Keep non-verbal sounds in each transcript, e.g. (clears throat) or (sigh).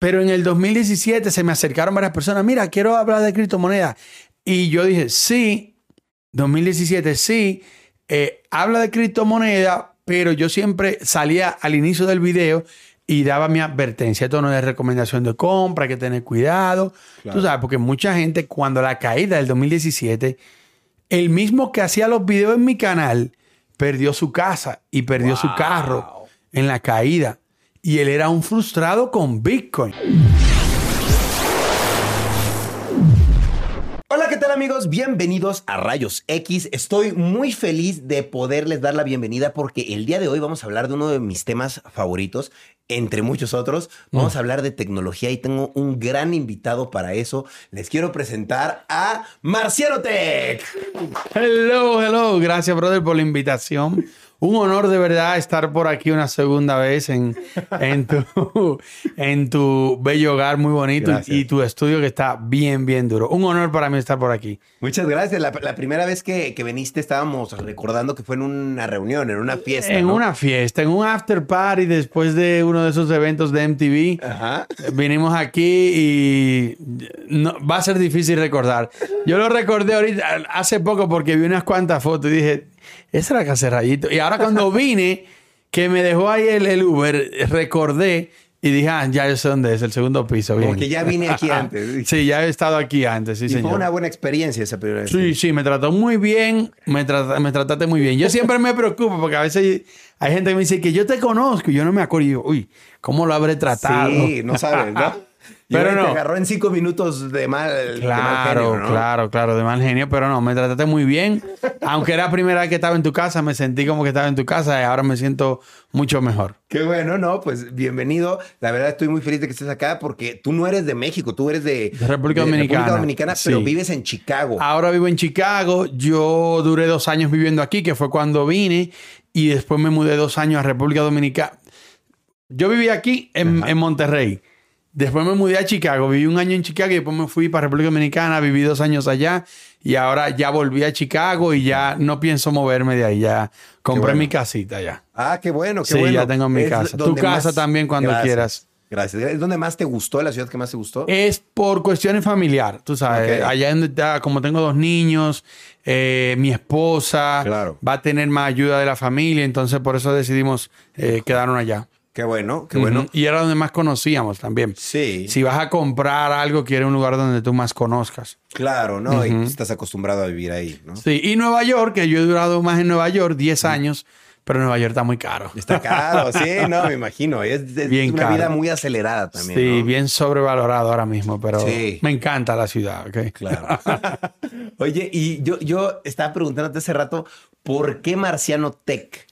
Pero en el 2017 se me acercaron varias personas, mira, quiero hablar de criptomonedas. Y yo dije, sí, 2017, sí, eh, habla de criptomoneda, pero yo siempre salía al inicio del video y daba mi advertencia. Esto no es recomendación de compra, hay que tener cuidado. Tú sabes, porque mucha gente cuando la caída del 2017, el mismo que hacía los videos en mi canal, perdió su casa y perdió su carro en la caída y él era un frustrado con Bitcoin. Hola, ¿qué tal amigos? Bienvenidos a Rayos X. Estoy muy feliz de poderles dar la bienvenida porque el día de hoy vamos a hablar de uno de mis temas favoritos, entre muchos otros. Vamos a hablar de tecnología y tengo un gran invitado para eso. Les quiero presentar a Marciano Tech. Hello, hello. Gracias, brother, por la invitación. Un honor de verdad estar por aquí una segunda vez en, en, tu, en tu bello hogar muy bonito y tu estudio que está bien, bien duro. Un honor para mí estar por aquí. Muchas gracias. La, primera vez que, que, viniste estábamos recordando que fue en una reunión, en una fiesta. En una fiesta, en un after party después de uno de esos eventos de MTV. Ajá. Vinimos aquí y no, va a ser difícil recordar. Yo lo recordé ahorita hace poco porque vi unas cuantas fotos y dije ese era Cacerrayito. Y ahora cuando (laughs) vine, que me dejó ahí el, Uber, recordé y dije, ah, ya yo sé dónde es, el segundo piso. Bien. Porque ya vine aquí antes. (laughs) sí, ya he estado aquí antes, sí, y señor. fue una buena experiencia esa primera vez. Sí, sí, me trató muy bien, me, me trataste muy bien. Yo siempre me preocupo porque a veces hay gente que me dice que yo te conozco y yo no me acuerdo. Y yo, uy, ¿cómo lo habré tratado? Sí, no sabes, ¿no? (laughs) Pero no. Te agarró en cinco minutos de mal, claro, genio, Claro, claro, de mal genio, pero no, me trataste muy bien. Aunque era la primera vez que estaba en tu casa, me sentí como que estaba en tu casa y ahora me siento mucho mejor. Qué bueno, ¿no? Pues bienvenido. La verdad estoy muy feliz de que estés acá porque tú no eres de México, tú eres de, República Dominicana. República Dominicana, pero vives en Chicago. Ahora vivo en Chicago. Yo duré dos años viviendo aquí, que fue cuando vine, y después me mudé dos años a República Dominicana. Yo viví aquí en, en Monterrey. Después me mudé a Chicago, viví un año en Chicago y después me fui para República Dominicana, viví dos años allá y ahora ya volví a Chicago y ya no pienso moverme de ahí, ya compré mi casita ya. Ah, qué bueno, qué sí, bueno. ya tengo mi casa. Tu casa también cuando quieras. Gracias. ¿Es donde más te gustó, la ciudad que más te gustó? Es por cuestiones familiar, tú sabes. Allá donde está, como tengo dos niños, eh, mi esposa va a tener más ayuda de la familia, entonces por eso decidimos eh, quedarnos allá. Qué bueno, qué bueno. Y era donde más conocíamos también. Sí. Si vas a comprar algo, quiere un lugar donde tú más conozcas. Claro, ¿no? Y estás acostumbrado a vivir ahí, ¿no? Sí. Y Nueva York, que yo he durado más en Nueva York, 10 años, pero Nueva York está muy caro. Está caro, sí, no, me imagino. Es, una vida muy acelerada también. Sí, bien sobrevalorado ahora mismo, pero me encanta la ciudad, ¿ok? Claro. (laughs) Oye, y yo, yo estaba preguntándote hace rato, ¿por qué Marciano Tech?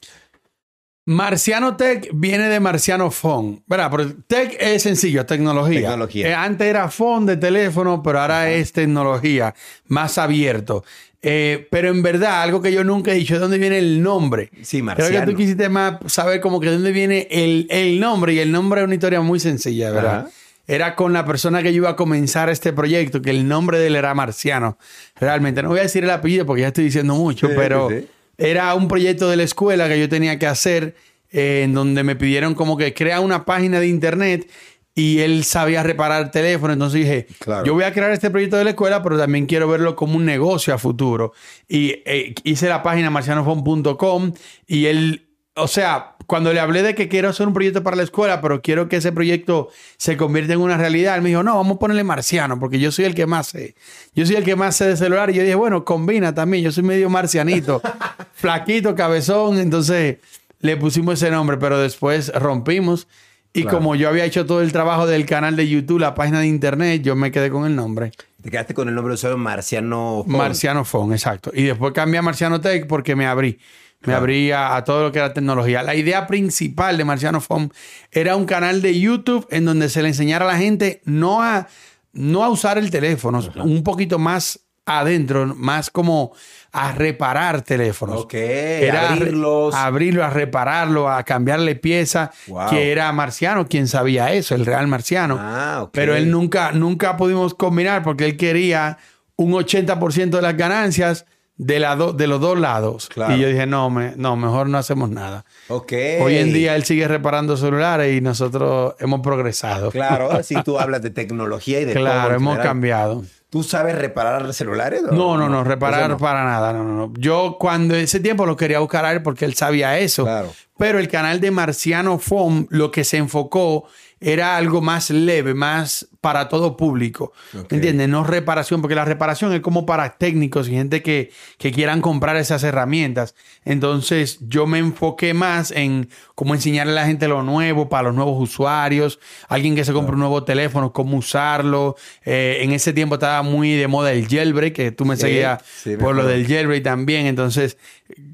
Marciano Tech viene de Marciano Phone. ¿Verdad? Pero Tech es sencillo, tecnología. Tecnología. Eh, antes era phone de teléfono, pero ahora es tecnología, más abierto. Eh, pero en verdad, algo que yo nunca he dicho, ¿de dónde viene el nombre? Sí, Marciano. Creo que tú quisiste más saber como que de dónde viene el, nombre. Y el nombre es una historia muy sencilla, ¿verdad? Era con la persona que yo iba a comenzar este proyecto, que el nombre de él era Marciano. Realmente, no voy a decir el apellido porque ya estoy diciendo mucho, pero... Era un proyecto de la escuela que yo tenía que hacer eh, en donde me pidieron como que crea una página de internet y él sabía reparar teléfono. Entonces dije, yo voy a crear este proyecto de la escuela, pero también quiero verlo como un negocio a futuro. Y eh, hice la página marcianofon.com y él, o sea, cuando le hablé de que quiero hacer un proyecto para la escuela, pero quiero que ese proyecto se convierta en una realidad, él me dijo, no, vamos a ponerle marciano, porque yo soy el que más sé. Yo soy el que más sé de celular. Y yo dije, bueno, combina también, yo soy medio marcianito, (laughs) flaquito, cabezón. Entonces le pusimos ese nombre, pero después rompimos. Y como yo había hecho todo el trabajo del canal de YouTube, la página de internet, yo me quedé con el nombre. Te quedaste con el nombre de usuario Marciano Phone. Marciano Phone, exacto. Y después cambié a Marciano Tech porque me abrí me abría a todo lo que era tecnología. La idea principal de Marciano Phone era un canal de YouTube en donde se le enseñara a la gente no a, no a usar el teléfono, un poquito más adentro, más como a reparar teléfonos. Ok, era abrirlos. A abrirlo, a repararlo, a cambiarle pieza, que era Marciano quien sabía eso, el real Marciano. Ah, Pero él nunca, nunca pudimos combinar porque él quería un 80% de las ganancias de, la de los dos lados. Y yo dije, no, me, no, mejor no hacemos nada. Hoy en día él sigue reparando celulares y nosotros hemos progresado. Claro, si tú hablas de tecnología y de Claro, hemos cambiado. ¿Tú sabes reparar celulares? No, no, no, reparar para nada. No, no, no. Yo cuando ese tiempo lo quería buscar a él porque él sabía eso. Claro. Pero el canal de Marciano Foam lo que se enfocó era algo más leve, más para todo público. ¿Entiendes? No reparación, porque la reparación es como para técnicos y gente que, que, quieran comprar esas herramientas. Entonces yo me enfoqué más en cómo enseñarle a la gente lo nuevo para los nuevos usuarios, alguien que se compre un nuevo teléfono, cómo usarlo. Eh, en ese tiempo estaba muy de moda el jailbreak, que tú me seguías por lo del jailbreak también. Entonces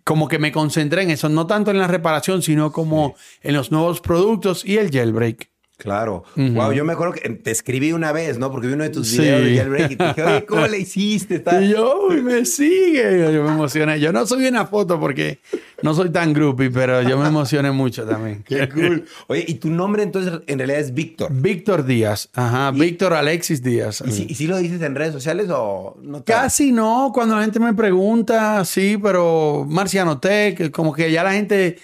como que me concentré en eso, no tanto en la reparación, sino como en los nuevos productos y el jailbreak. Claro. Wow, yo me acuerdo que te escribí una vez, ¿no? Porque vi uno de tus videos de jailbreak y te dije, oye, ¿cómo (laughs) le hiciste? Y yo, uy, me sigue. Yo me emocioné. Yo no subí una foto porque no soy tan groupie, pero yo me emocioné mucho también. Qué cool. Oye, ¿y tu nombre entonces en realidad es Víctor? Víctor Díaz. Ajá, Víctor Alexis Díaz. ¿Y si, ¿Y si, lo dices en redes sociales o no? Casi no. Cuando la gente me pregunta, sí, pero Marciano Tech, como que ya la gente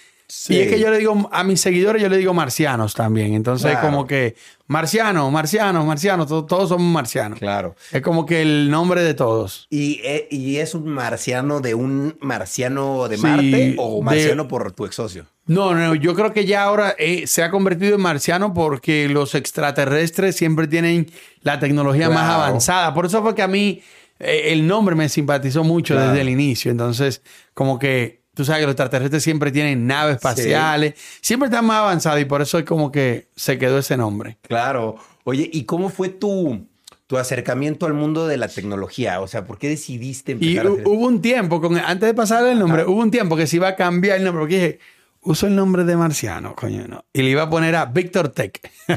y es que yo le digo a mis seguidores, yo le digo marcianos también. Entonces, como que marciano, marciano, marciano, todos somos marcianos. Claro. Es como que el nombre de todos. ¿Y, eh, es un marciano de un marciano de Marte o marciano por tu ex socio? No, no, yo creo que ya ahora eh, se ha convertido en marciano porque los extraterrestres siempre tienen la tecnología más avanzada. Por eso fue que a mí eh, el nombre me simpatizó mucho desde el inicio. Entonces, como que Tú sabes que los extraterrestres siempre tienen naves espaciales, siempre están más avanzados y por eso es como que se quedó ese nombre. Claro. Oye, ¿y cómo fue tu, tu acercamiento al mundo de la tecnología? O sea, ¿por qué decidiste empezar y a hubo un tiempo, con, antes de pasar el nombre, hubo un tiempo que se iba a cambiar el nombre porque dije, uso el nombre de Marciano, coño, no. Y le iba a poner a Víctor Tech. (laughs)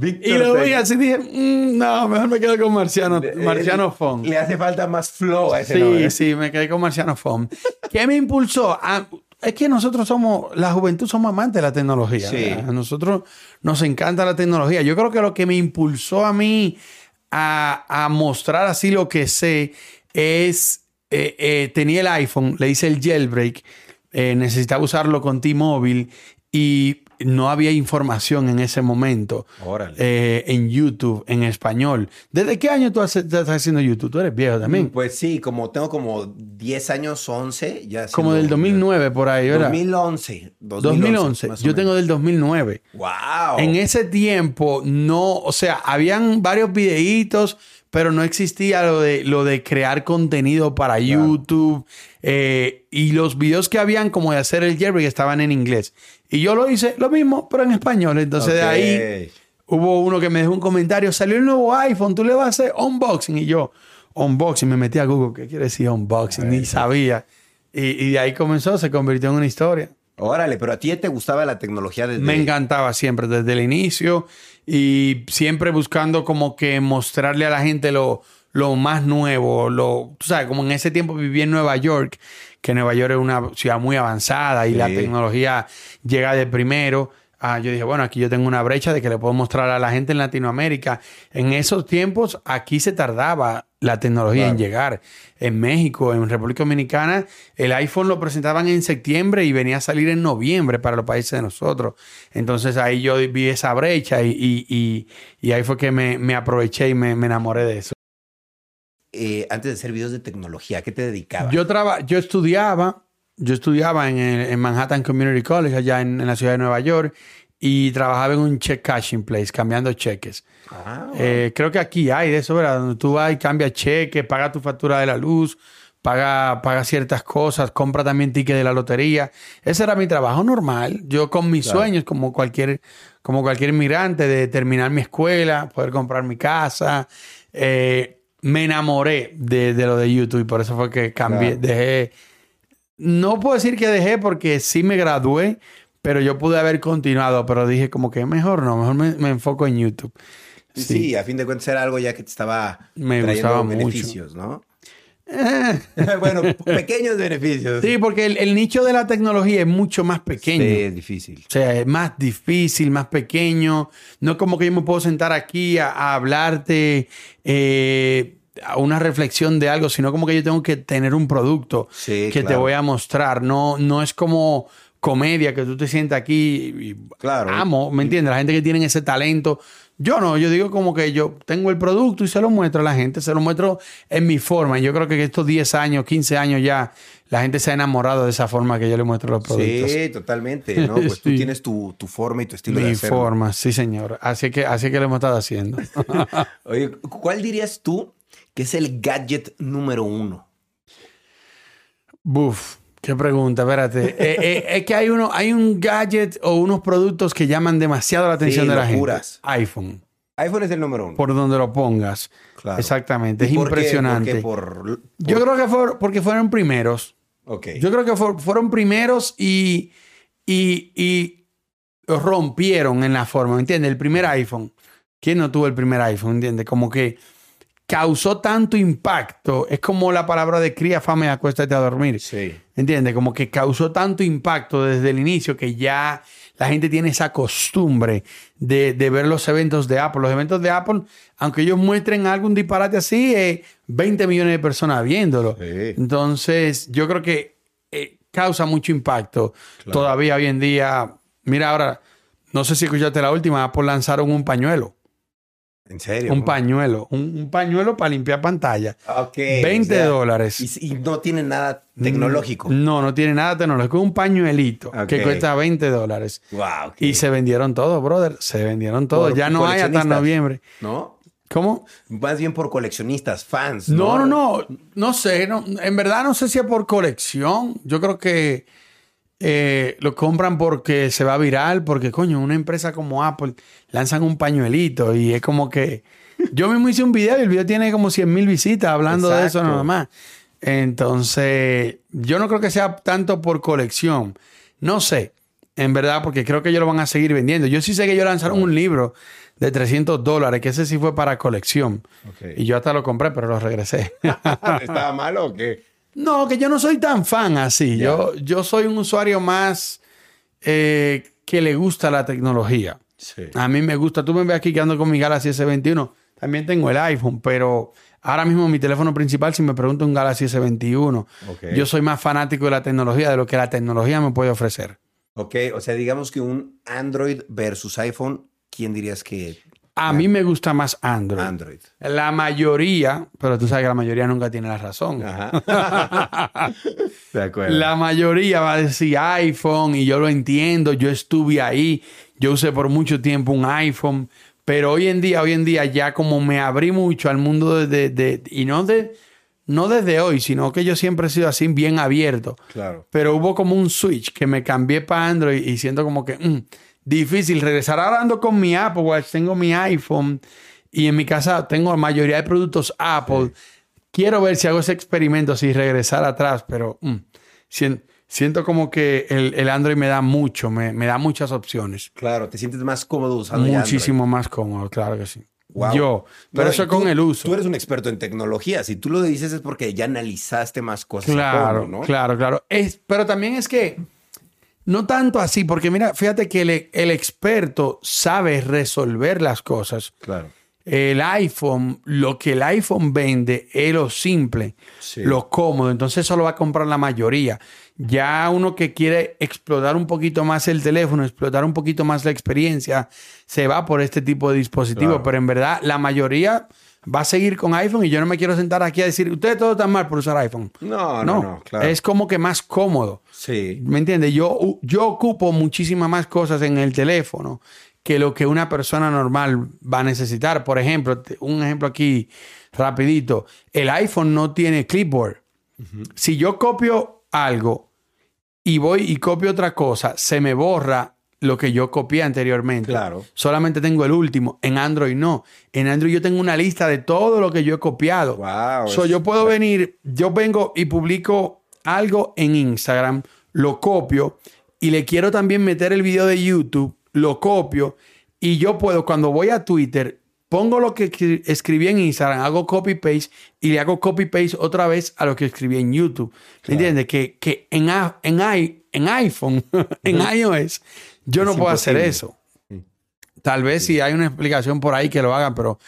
y lo vi así dije, mm, no, mejor me quedo con Marciano, Marciano Fon. Le hace falta más flow a ese sí, nombre. Sí, sí, me quedé con Marciano Fon. ¿Qué me impulsó? es que nosotros somos, la juventud somos amantes de la tecnología. Sí. A nosotros nos encanta la tecnología. Yo creo que lo que me impulsó a mí a, a mostrar así lo que sé es, eh, eh, tenía el iPhone, le hice el jailbreak eh, necesitaba usarlo con T-Mobile y no había información en ese momento eh, en YouTube, en español. ¿Desde qué año tú estás haciendo YouTube? Tú eres viejo también. Pues sí, como tengo como 10 años, 11. Ya como del 2009 por ahí, ¿verdad? 2011. 2011. Yo tengo del 2009. ¡Wow! En ese tiempo no, o sea, habían varios videitos, pero no existía lo de, lo de crear contenido para YouTube. Eh, y los videos que habían como de hacer el jailbreak estaban en inglés. Y yo lo hice lo mismo, pero en español. Entonces de ahí hubo uno que me dejó un comentario, salió el nuevo iPhone, tú le vas a hacer unboxing. Y yo, unboxing, me metí a Google, ¿qué quiere decir unboxing? Ni sabía. Y, y de ahí comenzó, se convirtió en una historia. Órale, pero a ti te gustaba la tecnología desde... Me encantaba siempre, desde el inicio y siempre buscando como que mostrarle a la gente lo, lo más nuevo, lo, tú sabes, como en ese tiempo viví en Nueva York, que Nueva York es una ciudad muy avanzada y la tecnología llega de primero. Ah, yo dije, bueno, aquí yo tengo una brecha de que le puedo mostrar a la gente en Latinoamérica. En esos tiempos, aquí se tardaba la tecnología en llegar. En México, en República Dominicana, el iPhone lo presentaban en septiembre y venía a salir en noviembre para los países de nosotros. Entonces ahí yo vi esa brecha y, ahí fue que me, aproveché y me, enamoré de eso. Eh, antes de hacer videos de tecnología, ¿a qué te dedicabas? Yo, yo estudiaba yo estudiaba en, Manhattan Community College, allá en, la ciudad de Nueva York, y trabajaba en un check cashing place, cambiando cheques. Ah, eh, creo que aquí hay de eso, ¿verdad? Donde tú vas y cambias cheques, pagas tu factura de la luz, paga, paga ciertas cosas, compra también tickets de la lotería. Ese era mi trabajo normal. Yo con mis sueños, como cualquier, como cualquier inmigrante, de terminar mi escuela, poder comprar mi casa. Eh, me enamoré de, lo de YouTube y por eso fue que cambié, dejé no puedo decir que dejé porque sí me gradué, pero yo pude haber continuado, pero dije como que mejor no, mejor me, me enfoco en YouTube. Sí. a fin de cuentas era algo ya que te estaba me trayendo beneficios, ¿no? (laughs) bueno, pequeños beneficios. Sí, porque el, el, nicho de la tecnología es mucho más pequeño. Sí, es difícil. O sea, es más difícil, más pequeño. No es como que yo me puedo sentar aquí a, a hablarte eh, a una reflexión de algo, sino como que yo tengo que tener un producto Sí, que te voy a mostrar. No, no es como comedia que tú te sientas aquí y Claro. amo, ¿me entiendes? La gente que tiene ese talento. Yo no, yo digo como que yo tengo el producto y se lo muestro a la gente, se lo muestro en mi forma. Y yo creo que estos 10 años, 15 años ya, la gente se ha enamorado de esa forma que yo le muestro los productos. Sí, totalmente, ¿no? (laughs) Pues tú tienes tu, tu forma y tu estilo de Mi hacerlo. forma, sí, señor. Así que, así que lo hemos estado haciendo. (laughs) Oye, ¿cuál dirías tú que es el gadget número uno? Buf, qué pregunta, espérate. (laughs) Eh, eh, es que hay uno, hay un gadget o unos productos que llaman demasiado la atención Sí, de la locuras. gente. iPhone, iPhone es el número uno. por donde lo pongas. Claro. Exactamente, es impresionante. ¿Por qué? Por, Yo creo que fue porque fueron primeros. Ok. Yo creo que fu- fueron primeros y, y, y rompieron en la forma, ¿me entiendes? El primer iPhone. ¿Quién no tuvo el primer iPhone? ¿Entiendes? Como que causó tanto impacto. Es como la palabra de cría, fama y acuéstate a dormir. Sí. ¿Entiendes? Como que causó tanto impacto desde el inicio que ya la gente tiene esa costumbre de, de ver los eventos de Apple. Los eventos de Apple, aunque ellos muestren algún disparate así, eh, 20 millones de personas viéndolo. Sí. Entonces, yo creo que eh, causa mucho impacto Claro. todavía hoy en día. Mira, ahora, no sé si escuchaste la última, Apple lanzaron un pañuelo. ¿En serio? Un pañuelo. Un, un pañuelo para limpiar pantalla. Ok. 20 o sea, dólares. Y, y no tiene nada tecnológico. No, no tiene nada tecnológico. Un pañuelito que cuesta 20 dólares. Wow. Y se vendieron todos, brother. Se vendieron todos. Por Ya no hay hasta noviembre. ¿No? ¿Cómo? Más bien por coleccionistas, fans. No, no, no. No sé. no- en verdad no sé si es por colección. Yo creo que eh, lo compran porque se va viral. Porque, coño, una empresa como Apple lanzan un pañuelito y es como que... (laughs) Yo mismo hice un video y el video tiene como 100 mil visitas hablando de eso nada más. Entonces, yo no creo que sea tanto por colección. No sé, en verdad, porque creo que ellos lo van a seguir vendiendo. Yo sí sé que ellos lanzaron un libro de 300 dólares, que ese sí fue para colección. Y yo hasta lo compré, pero lo regresé. (laughs) ¿Estaba malo o qué? No, que yo no soy tan fan así. Yo, yo soy un usuario más eh, que le gusta la tecnología. Sí. A mí me gusta. Tú me ves aquí que ando con mi Galaxy S21. También tengo el iPhone, pero ahora mismo mi teléfono principal, si me pregunto un Galaxy S21, Ok. yo soy más fanático de la tecnología, de lo que la tecnología me puede ofrecer. Ok, o sea, digamos que un Android versus iPhone, ¿quién dirías que A mí me gusta más Android. Android? La mayoría, pero tú sabes que la mayoría nunca tiene la razón. Ajá. (laughs) de acuerdo. La mayoría va a decir iPhone y yo lo entiendo, yo estuve ahí, yo usé por mucho tiempo un iPhone, pero hoy en día, hoy en día ya como me abrí mucho al mundo de, de- de- y no de no desde hoy, sino que yo siempre he sido así bien abierto. Claro. Pero hubo como un switch que me cambié para Android y siento como que mm, difícil regresar. Ahora ando con mi Apple Watch, tengo mi iPhone y en mi casa tengo la mayoría de productos Apple. Quiero ver si hago ese experimento, si regresar atrás, pero mm, sien- siento como que el, el Android me da mucho, me, me da muchas opciones. Claro, te sientes más cómodo usando Muchísimo más cómodo, claro que sí. Wow. Yo, pero No, eso tú- con el uso. Tú eres un experto en tecnología. Si tú lo dices es porque ya analizaste más cosas. Claro, ¿no? claro, claro. Es, pero también es que no tanto así, porque mira, fíjate que el, el experto sabe resolver las cosas. Claro. El iPhone, lo que el iPhone vende es lo simple, Sí. lo cómodo. Entonces eso lo va a comprar la mayoría. Ya uno que quiere explotar un poquito más el teléfono, explotar un poquito más la experiencia, se va por este tipo de dispositivo. Claro. Pero en verdad, la mayoría va a seguir con iPhone y yo no me quiero sentar aquí a decir, ustedes todos están mal por usar iPhone. No, no, no, claro. Es como que más cómodo. Sí. ¿Me entiendes? Yo, yo ocupo muchísimas más cosas en el teléfono que lo que una persona normal va a necesitar. Por ejemplo, un ejemplo aquí rapidito. El iPhone no tiene clipboard. Si yo copio algo y voy y copio otra cosa, se me borra lo que yo copié anteriormente. Claro. Solamente tengo el último. En Android no. En Android yo tengo una lista de todo lo que yo he copiado. Wow. So, es- yo puedo venir, yo vengo y publico algo en Instagram, lo copio y le quiero también meter el video de YouTube, lo copio y yo puedo, cuando voy a Twitter, pongo lo que escribí en Instagram, hago copy paste y le hago copy paste otra vez a lo que escribí en YouTube. ¿Me entiendes? Que, que en, en, en iPhone, (laughs) en iOS, yo no puedo hacer eso. Tal vez si hay una explicación por ahí que lo hagan, pero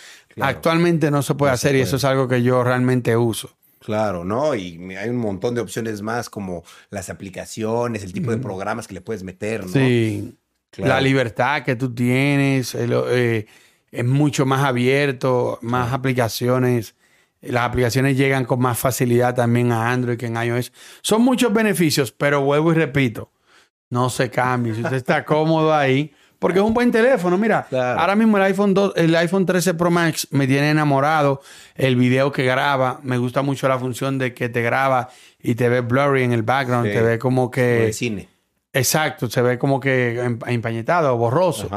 actualmente no se puede hacer y eso es algo que yo realmente uso. Claro, ¿no? Y hay un montón de opciones más como las aplicaciones, el tipo de programas que le puedes meter, ¿no? Sí. La libertad que tú tienes eh, es mucho más abierto, más aplicaciones. Las aplicaciones llegan con más facilidad también a Android que en iOS. Son muchos beneficios, pero vuelvo y repito, no se cambie. Si usted está cómodo ahí, porque es un buen teléfono. Mira, ahora mismo el iPhone, 2, el iPhone 13 Pro Max me tiene enamorado. El video que graba, me gusta mucho la función de que te graba y te ve blurry en el background, te ve como que... de cine. Exacto, se ve como que empañetado, borroso.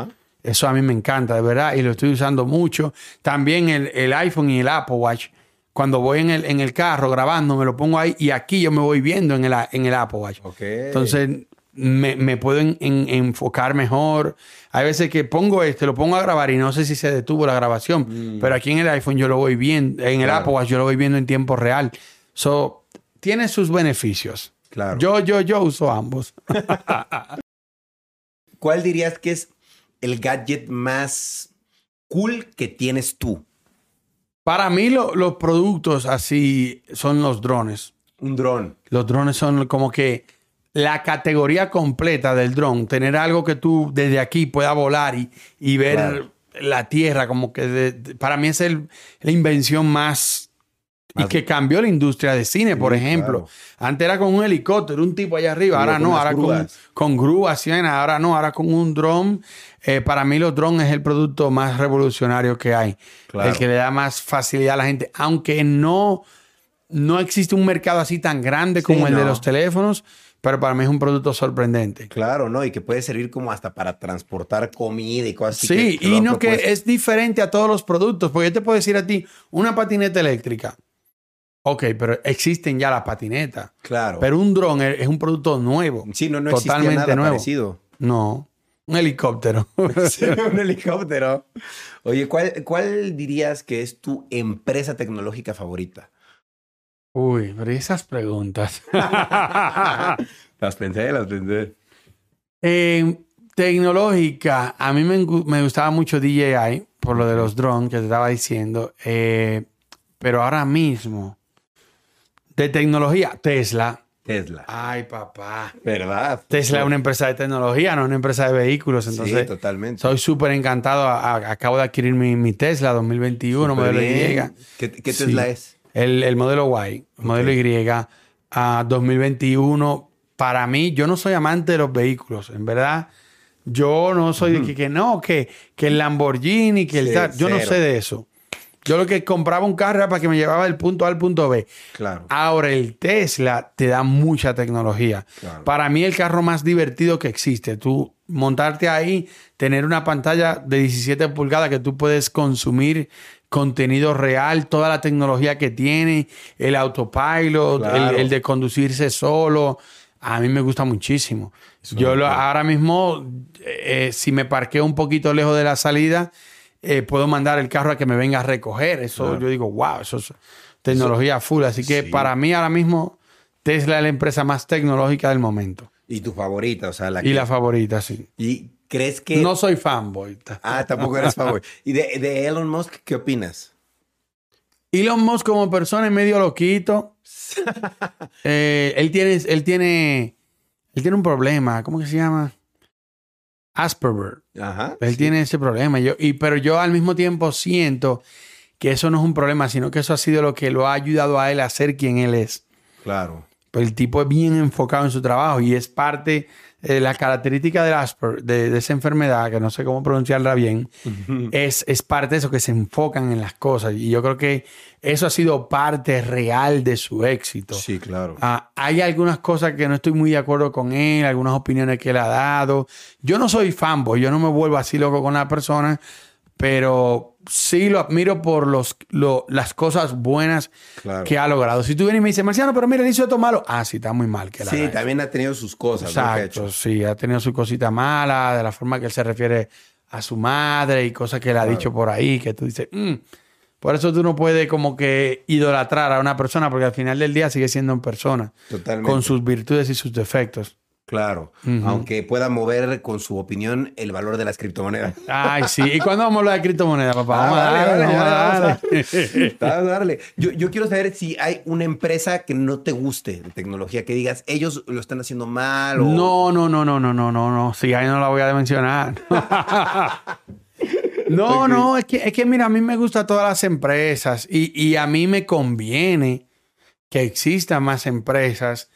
Eso a mí me encanta, de verdad, y lo estoy usando mucho. También el, iPhone y el Apple Watch. Cuando voy en el, en el carro grabando, me lo pongo ahí y aquí yo me voy viendo en el, en el Apple Watch. Entonces, me, puedo enfocar mejor. Hay veces que pongo este, lo pongo a grabar y no sé si se detuvo la grabación, mm. pero aquí en el iPhone yo lo voy viendo, en el Apple Watch yo lo voy viendo en tiempo real. So, tiene sus beneficios. Claro. Yo, yo, yo uso ambos. (laughs) ¿Cuál dirías que es el gadget más cool que tienes tú? Para mí los productos así son los drones. Un dron. Los drones son como que la categoría completa del dron, tener algo que tú desde aquí puedas volar y, ver la tierra, como que para mí es la invención más, y que cambió la industria de cine, por ejemplo. Antes era con un helicóptero, un tipo allá arriba, ahora no, ahora con, con grúas, ahora no, ahora con un dron. Eh, para mí los drones es el producto más revolucionario que hay, el que le da más facilidad a la gente, aunque no, no existe un mercado así tan grande como el de los teléfonos pero para mí es un producto sorprendente. Claro, ¿no? Y que puede servir como hasta para transportar comida y cosas así. Sí, y no que es diferente a todos los productos, porque yo te puedo decir a ti, una patineta eléctrica. Ok, pero existen ya las patinetas. Claro. Pero un dron es un producto nuevo. Sí, no, no totalmente nada nuevo. parecido. No. Un helicóptero. (laughs) sí, un helicóptero. Oye, ¿cuál, ¿cuál dirías que es tu empresa tecnológica favorita? Uy, pero esas preguntas. (laughs) las pensé, las pensé. tecnológica, a mí me, gustaba mucho DJI por lo de los drones que te estaba diciendo. Eh, pero ahora mismo, de tecnología, Tesla. Tesla. Ay, papá. ¿Verdad? Tesla es una empresa de tecnología, no una empresa de vehículos. Entonces, sí, totalmente. Soy súper encantado. acabo de adquirir mi, Tesla 2021, modelo Y. ¿Qué, Tesla es? El, modelo Y, el modelo Y, a 2021. Para mí, yo no soy amante de los vehículos, en verdad. Yo no soy de que, no, que, que el Lamborghini, que el tal. Yo no sé de eso. Yo lo que compraba un carro era para que me llevaba del punto A al punto B. Claro. Ahora, el Tesla te da mucha tecnología. Para mí, el carro más divertido que existe. Tú montarte ahí, tener una pantalla de 17 pulgadas que tú puedes consumir contenido real, toda la tecnología que tiene, el autopilot, el, de conducirse solo. A mí me gusta muchísimo. Yo ahora mismo, eh, si me parqueo un poquito lejos de la salida, eh, puedo mandar el carro a que me venga a recoger. Eso yo digo, wow, eso es tecnología full. Así que para mí ahora mismo Tesla es la empresa más tecnológica del momento. Y tu favorita, o sea, la Y la favorita, sí. ¿Y crees que...? No soy fanboy. Ah, tampoco eres fanboy. ¿Y de, Elon Musk qué opinas? Elon Musk como persona es medio loquito. (laughs) Eh, él tiene... Él tiene... Él tiene un problema. ¿Cómo que se llama? Asperger. Ajá. Él tiene ese problema. Yo, y, pero yo al mismo tiempo siento que eso no es un problema, sino que eso ha sido lo que lo ha ayudado a él a ser quien él es. Claro. El tipo es bien enfocado en su trabajo y es parte eh, la característica del Asper, de, esa enfermedad, que no sé cómo pronunciarla bien, es, es parte de eso, que se enfocan en las cosas. Y yo creo que eso ha sido parte real de su éxito. Sí, claro. Ah, hay algunas cosas que no estoy muy de acuerdo con él, algunas opiniones que él ha dado. Yo no soy fanboy, yo no me vuelvo así loco con la persona, pero sí lo admiro por los, las cosas buenas que ha logrado. Si tú vienes y me dices, Marciano, pero mira, hizo esto malo. Ah, sí, está muy mal. Que sí, también ha tenido sus cosas. Exacto, sí, ha tenido su cosita mala, de la forma que él se refiere a su madre y cosas que él ha dicho por ahí, que tú dices, mm". por eso tú no puedes como que idolatrar a una persona, porque al final del día sigue siendo una persona. Totalmente. Con sus virtudes y sus defectos. Claro, aunque pueda mover con su opinión el valor de las criptomonedas. Ay, sí. ¿Y cuándo vamos a hablar de criptomonedas, papá? Vamos a darle, vamos a darle. Yo, yo, quiero saber si hay una empresa que no te guste de tecnología, que digas, ellos lo están haciendo mal. O... No, no, no, no, no, no, no, no. Sí, ahí no la voy a mencionar. (laughs) no, no, es que, es que mira, a mí me gustan todas las empresas y, y a mí me conviene que existan más empresas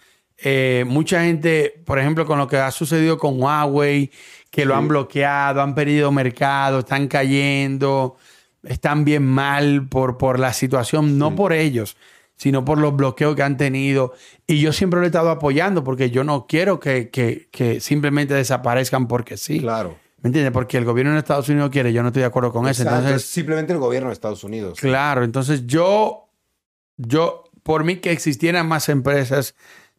eh, mucha gente, por ejemplo, con lo que ha sucedido con Huawei, que lo han bloqueado, han perdido mercado, están cayendo, están bien mal por, por la situación, no por ellos, sino por los bloqueos que han tenido. Y yo siempre lo he estado apoyando porque yo no quiero que, que, simplemente desaparezcan porque sí. Claro. ¿Me entiendes? Porque el gobierno de Estados Unidos quiere, yo no estoy de acuerdo con eso. Entonces, simplemente el gobierno de Estados Unidos. Claro, entonces yo, yo, por mí que existieran más empresas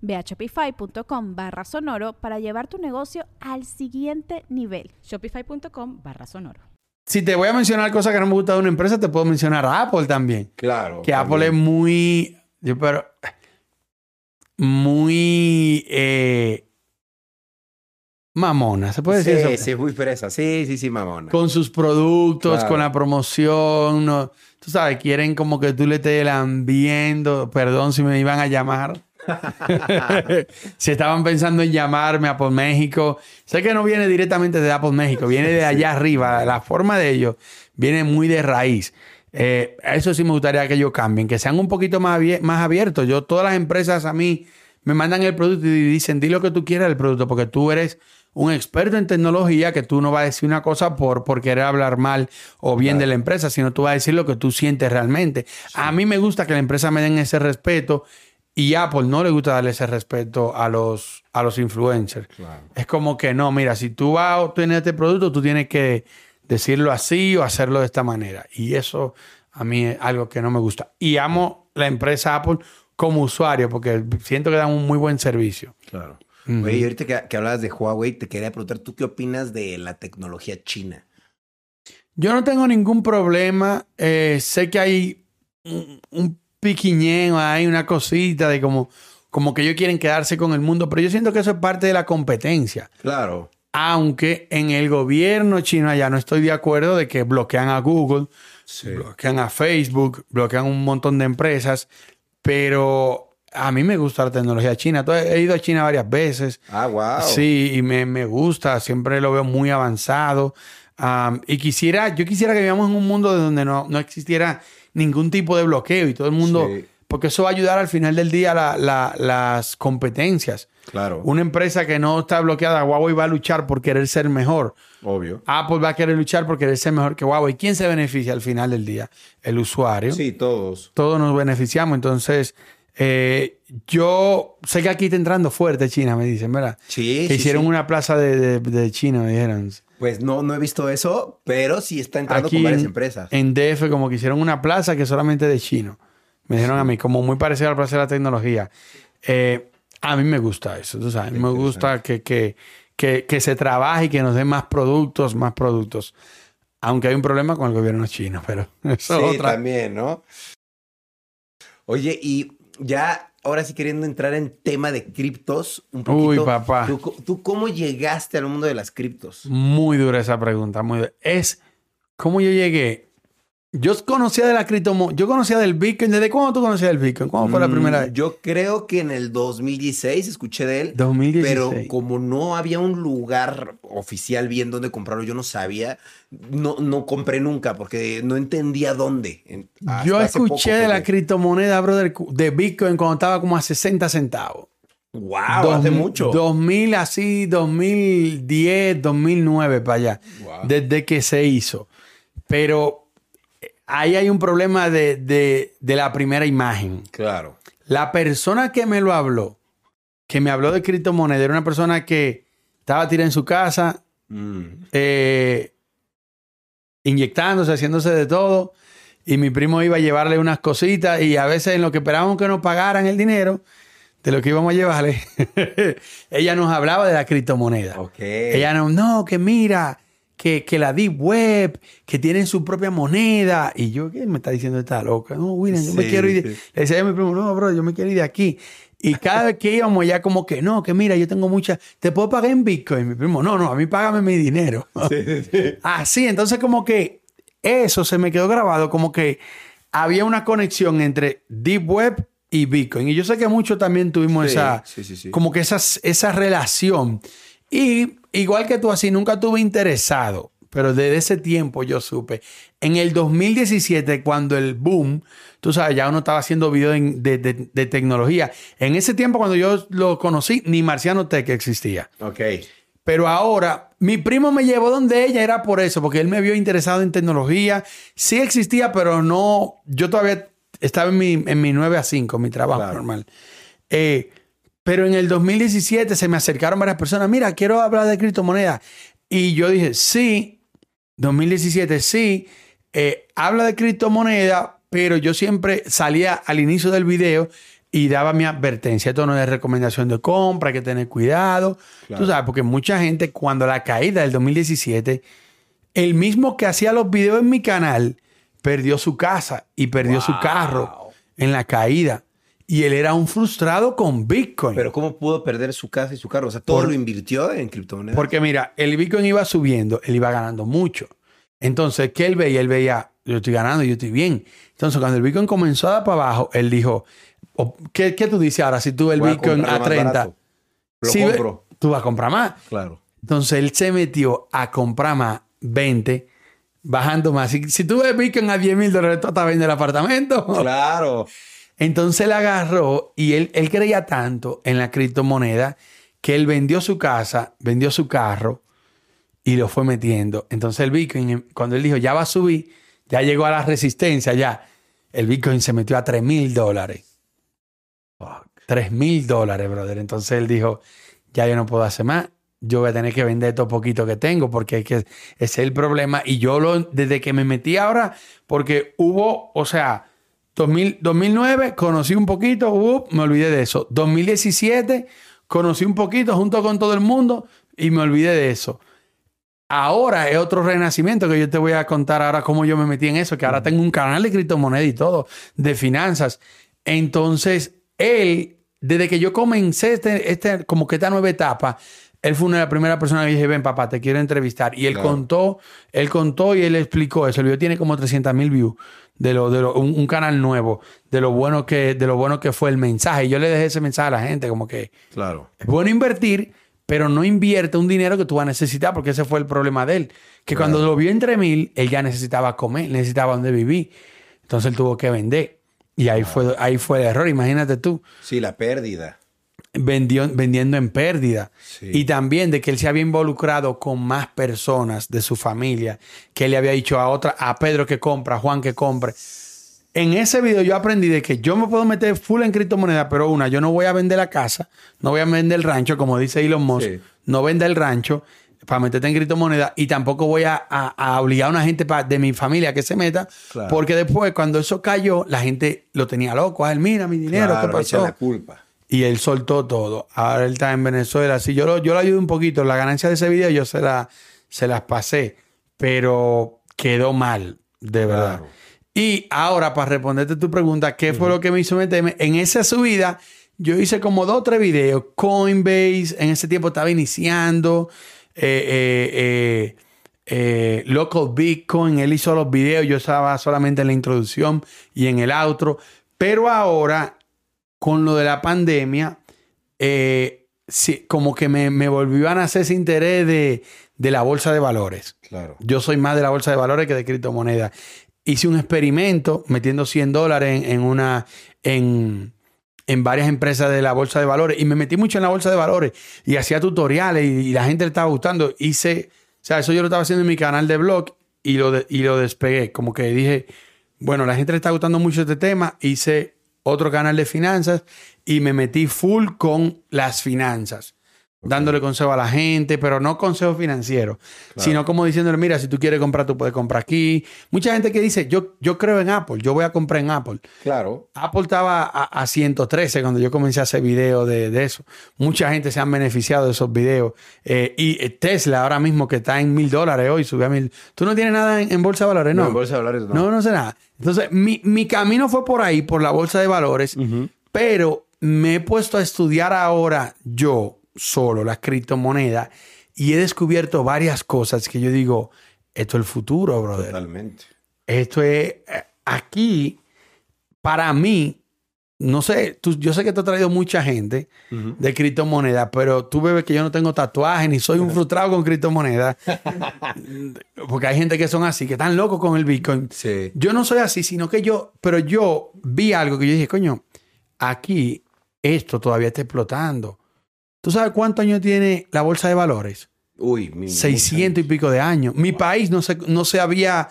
Ve a shopify.com barra sonoro para llevar tu negocio al siguiente nivel. Shopify.com barra sonoro. Si te voy a mencionar cosas que no me gustan de una empresa, te puedo mencionar a Apple también. Claro. Que Apple es muy. Yo, pero. Muy. Eh, mamona, ¿se puede decir eso? Sí, muy fresa. Sí, sí, sí, mamona. Con sus productos, con la promoción. tú sabes, quieren como que tú le estés viendo. Perdón si me iban a llamar. (laughs) si estaban pensando en llamarme a Apple México, sé que no viene directamente de Apple México, viene de (laughs) allá arriba. La forma de ellos viene muy de raíz. Eh, eso sí me gustaría que ellos cambien, que sean un poquito más, más abiertos. Yo, todas las empresas a mí me mandan el producto y dicen, di lo que tú quieras del producto, porque tú eres un experto en tecnología que tú no vas a decir una cosa por, por querer hablar mal o bien de la empresa, sino tú vas a decir lo que tú sientes realmente. A mí me gusta que la empresa me den ese respeto y Apple no le gusta darle ese respeto a los, a los influencers. Es como que no, mira, si tú vas a obtener este producto, tú tienes que decirlo así o hacerlo de esta manera. Y eso a mí es algo que no me gusta. Y amo la empresa Apple como usuario porque siento que dan un muy buen servicio. Claro. Oye, y ahorita que, que, hablabas de Huawei, te quería preguntar, ¿tú qué opinas de la tecnología china? Yo no tengo ningún problema. Eh, sé que hay un piquiñeo hay una cosita de como, como que ellos quieren quedarse con el mundo, pero yo siento que eso es parte de la competencia. Claro. Aunque en el gobierno chino allá no estoy de acuerdo de que bloquean a Google, bloquean a Facebook, bloquean un montón de empresas, pero a mí me gusta la tecnología china. He ido a China varias veces. Ah, wow. Sí, y me, me gusta, siempre lo veo muy avanzado. y quisiera, yo quisiera que vivamos en un mundo donde no, no existiera ningún tipo de bloqueo y todo el mundo... Porque eso va a ayudar al final del día las competencias. Claro. Una empresa que no está bloqueada, Huawei va a luchar por querer ser mejor. Obvio. Apple va a querer luchar por querer ser mejor que Huawei. ¿Quién se beneficia al final del día? El usuario. Sí, todos. Todos nos beneficiamos. Entonces, eh, yo sé que aquí está entrando fuerte China, me dicen, ¿verdad? Sí. Que hicieron una plaza de, de China, me dijeron. Pues no, no he visto eso, pero sí está entrando con varias empresas. En DF, como que hicieron una plaza que solamente de chino. Me dijeron a mí, como muy parecido a la plaza de la tecnología. Eh, a mí me gusta eso, tú sabes. Me gusta que, que, que, se trabaje y que nos den más productos, más productos. Aunque hay un problema con el gobierno chino, pero (laughs) eso sí, también, ¿no? Oye, y ya ahora sí queriendo entrar en tema de criptos un poquito. Uy, papá. ¿tú, tú cómo llegaste al mundo de las criptos? Muy dura esa pregunta, muy dura. Es cómo yo llegué. Yo conocía de la criptomoneda, yo conocía del Bitcoin. ¿Desde cuándo tú conocías del Bitcoin? ¿Cuándo fue la Mm, primera vez? Yo creo que en el 2016 escuché de él. 2016. Pero como no había un lugar oficial bien donde comprarlo, yo no sabía, no, no compré nunca porque no entendía dónde. Hasta Yo escuché de la criptomoneda, brother, de Bitcoin cuando estaba como a 60 centavos. Wow, hace mucho. 2000 así, 2010, 2009 para allá. Wow. Desde que se hizo. Pero ahí hay un problema de, de- de la primera imagen. Claro. La persona que me lo habló, que me habló de criptomoneda, era una persona que estaba tirada en su casa, Mm. eh, inyectándose, haciéndose de todo. Y mi primo iba a llevarle unas cositas y a veces en lo que esperábamos que nos pagaran el dinero de lo que íbamos a llevarle, (laughs) ella nos hablaba de la criptomoneda. Ok. Ella no, no, que mira, que, que la Deep Web, que tienen su propia moneda. Y yo, ¿qué me está diciendo esta loca? No, William, yo me Sí, quiero ir. de-". sí. Le decía a mi primo, no, bro, yo me quiero ir de aquí. Y cada vez que íbamos, ya como que, no, que mira, yo tengo mucha, te puedo pagar en Bitcoin. Mi primo, no, no, a mí págame mi dinero. (laughs) Así, entonces como que eso se me quedó grabado, como que había una conexión entre Deep Web y Bitcoin. Y yo sé que muchos también tuvimos Sí, esa, sí, sí, sí. como que esas, esa relación. Y igual que tú así, nunca tuve interesado, pero desde ese tiempo yo supe. En el 2017, cuando el boom, tú sabes, ya uno estaba haciendo videos de, de- de tecnología. En ese tiempo, cuando yo lo conocí, ni Marciano Tech existía. Ok. Pero ahora, mi primo me llevó donde ella, era por eso, porque él me vio interesado en tecnología. Sí existía, pero no, yo todavía estaba en mi, en mi 9 a 5, mi trabajo Claro. normal. Eh, pero en el 2017 se me acercaron varias personas, mira, quiero hablar de criptomonedas. Y yo dije, sí, 2017, sí, eh, habla de criptomoneda, pero yo siempre salía al inicio del video y daba mi advertencia. Esto no es recomendación de compra, hay que tener cuidado. Claro. Tú sabes, porque mucha gente, cuando la caída del 2017, el mismo que hacía los videos en mi canal, perdió su casa y perdió su carro en la caída. Y él era un frustrado con Bitcoin. Pero ¿cómo pudo perder su casa y su carro? O sea, todo Por- lo invirtió en criptomonedas. Porque mira, el Bitcoin iba subiendo, él iba ganando mucho. Entonces, ¿qué él veía? Él veía, yo estoy ganando, yo estoy bien. Entonces, cuando el Bitcoin comenzó a dar para abajo, él dijo, o- ¿qué, qué tú dices ahora si tú el Voy a Bitcoin a más 30? barato. Lo Sí, ve- compro. tú vas a comprar más. Claro. Entonces, él se metió a comprar más 20, bajando más. Si, si tú ves Bitcoin a 10 mil dólares, tú estás vendiendo el apartamento. Claro. Entonces él agarró y él, creía tanto en la criptomoneda que él vendió su casa, vendió su carro y lo fue metiendo. Entonces el Bitcoin, cuando él dijo ya va a subir, ya llegó a la resistencia, ya el Bitcoin se metió a 3 mil dólares. 3 mil dólares, brother. Entonces él dijo, ya yo no puedo hacer más. Yo voy a tener que vender todo poquito que tengo porque es ese es el problema. Y yo lo, desde que me metí ahora, porque hubo, o sea, 2000 2009 conocí un poquito, uh, me olvidé de eso. 2017 conocí un poquito junto con todo el mundo y me olvidé de eso. Ahora es otro renacimiento que yo te voy a contar ahora cómo yo me metí en eso, que ahora tengo un canal de criptomonedas y todo, de finanzas. Entonces, él, desde que yo comencé este, este, como que esta nueva etapa, él fue una de las primeras personas que dije, ven papá, te quiero entrevistar. Y él Claro. contó, él contó y él explicó eso. El video tiene como 300 mil views de lo, de lo, un, un canal nuevo, de lo bueno que, de lo bueno que fue el mensaje. Y yo le dejé ese mensaje a la gente, como que Claro. es bueno invertir, pero no invierte un dinero que tú vas a necesitar, porque ese fue el problema de él. Que cuando lo vio entre mil, él ya necesitaba comer, necesitaba donde vivir. Entonces él tuvo que vender. Y ahí, fue, ahí fue el error. Imagínate tú, Sí, la pérdida. Vendió, vendiendo en pérdida. Sí. Y también de que él se había involucrado con más personas de su familia, que él le había dicho a otra, a Pedro que compra, a Juan que compre. En ese video yo aprendí de que yo me puedo meter full en criptomonedas, pero una, yo no voy a vender la casa, no voy a vender el rancho, como dice Elon Musk, Sí. no vender el rancho para meterte en criptomonedas y tampoco voy a, a- a obligar a una gente pa- de mi familia que se meta, Claro. porque después cuando eso cayó, la gente lo tenía loco, a él, mira mi dinero, Claro, ¿qué pasó? la culpa. Y él soltó todo. Ahora él está en Venezuela. Si yo lo, yo lo ayudé un poquito, la ganancia de ese video yo se, la, se las pasé, pero quedó mal, de verdad. Claro. Y ahora, para responderte tu pregunta, ¿qué fue lo que me hizo meterme? En esa subida, yo hice como dos o tres videos. Coinbase, en ese tiempo estaba iniciando. Eh, eh, eh, Local Bitcoin, él hizo los videos, yo estaba solamente en la introducción y en el outro. Pero ahora, con lo de la pandemia, sí, como que me, me volvió a nacer ese interés de, de la bolsa de valores. Claro. Yo soy más de la bolsa de valores que de criptomonedas. Hice un experimento metiendo 100 dólares en, una, en, en, varias empresas de la bolsa de valores y me metí mucho en la bolsa de valores y hacía tutoriales y, la gente le estaba gustando. Hice, o sea, eso yo lo estaba haciendo en mi canal de blog y lo, y lo despegué. Como que dije, bueno, la gente le está gustando mucho este tema. Hice otro canal de finanzas y me metí full con las finanzas dándole consejo a la gente, pero no consejo financiero, sino como diciéndole, mira, si tú quieres comprar, tú puedes comprar aquí. Mucha gente que dice, yo, yo creo en Apple, yo voy a comprar en Apple. Claro. Apple estaba a, 113 cuando yo comencé a hacer videos de, eso. Mucha gente se han beneficiado de esos videos. Eh, y eh, Tesla ahora mismo que está en mil dólares hoy, subió a mil. ¿Tú no tienes nada en, bolsa de valores? No, en bolsa de valores no. No, no sé nada. Entonces, mi, camino fue por ahí, por la bolsa de valores, pero me he puesto a estudiar ahora yo solo las criptomonedas y he descubierto varias cosas que yo digo, esto es el futuro, brother. Totalmente. Esto es, eh, aquí, para mí, no sé, tú, yo sé que te ha traído mucha gente de criptomonedas, pero tú ves que yo no tengo tatuajes ni soy un frustrado con criptomonedas. (laughs) porque hay gente que son así, que están locos con el Bitcoin. Yo no soy así, sino que yo, pero yo vi algo que yo dije, coño, aquí esto todavía está explotando. ¿Tú sabes cuántos años tiene la bolsa de valores? Uy, mi, 600 y pico de años. Mi país no se, no se había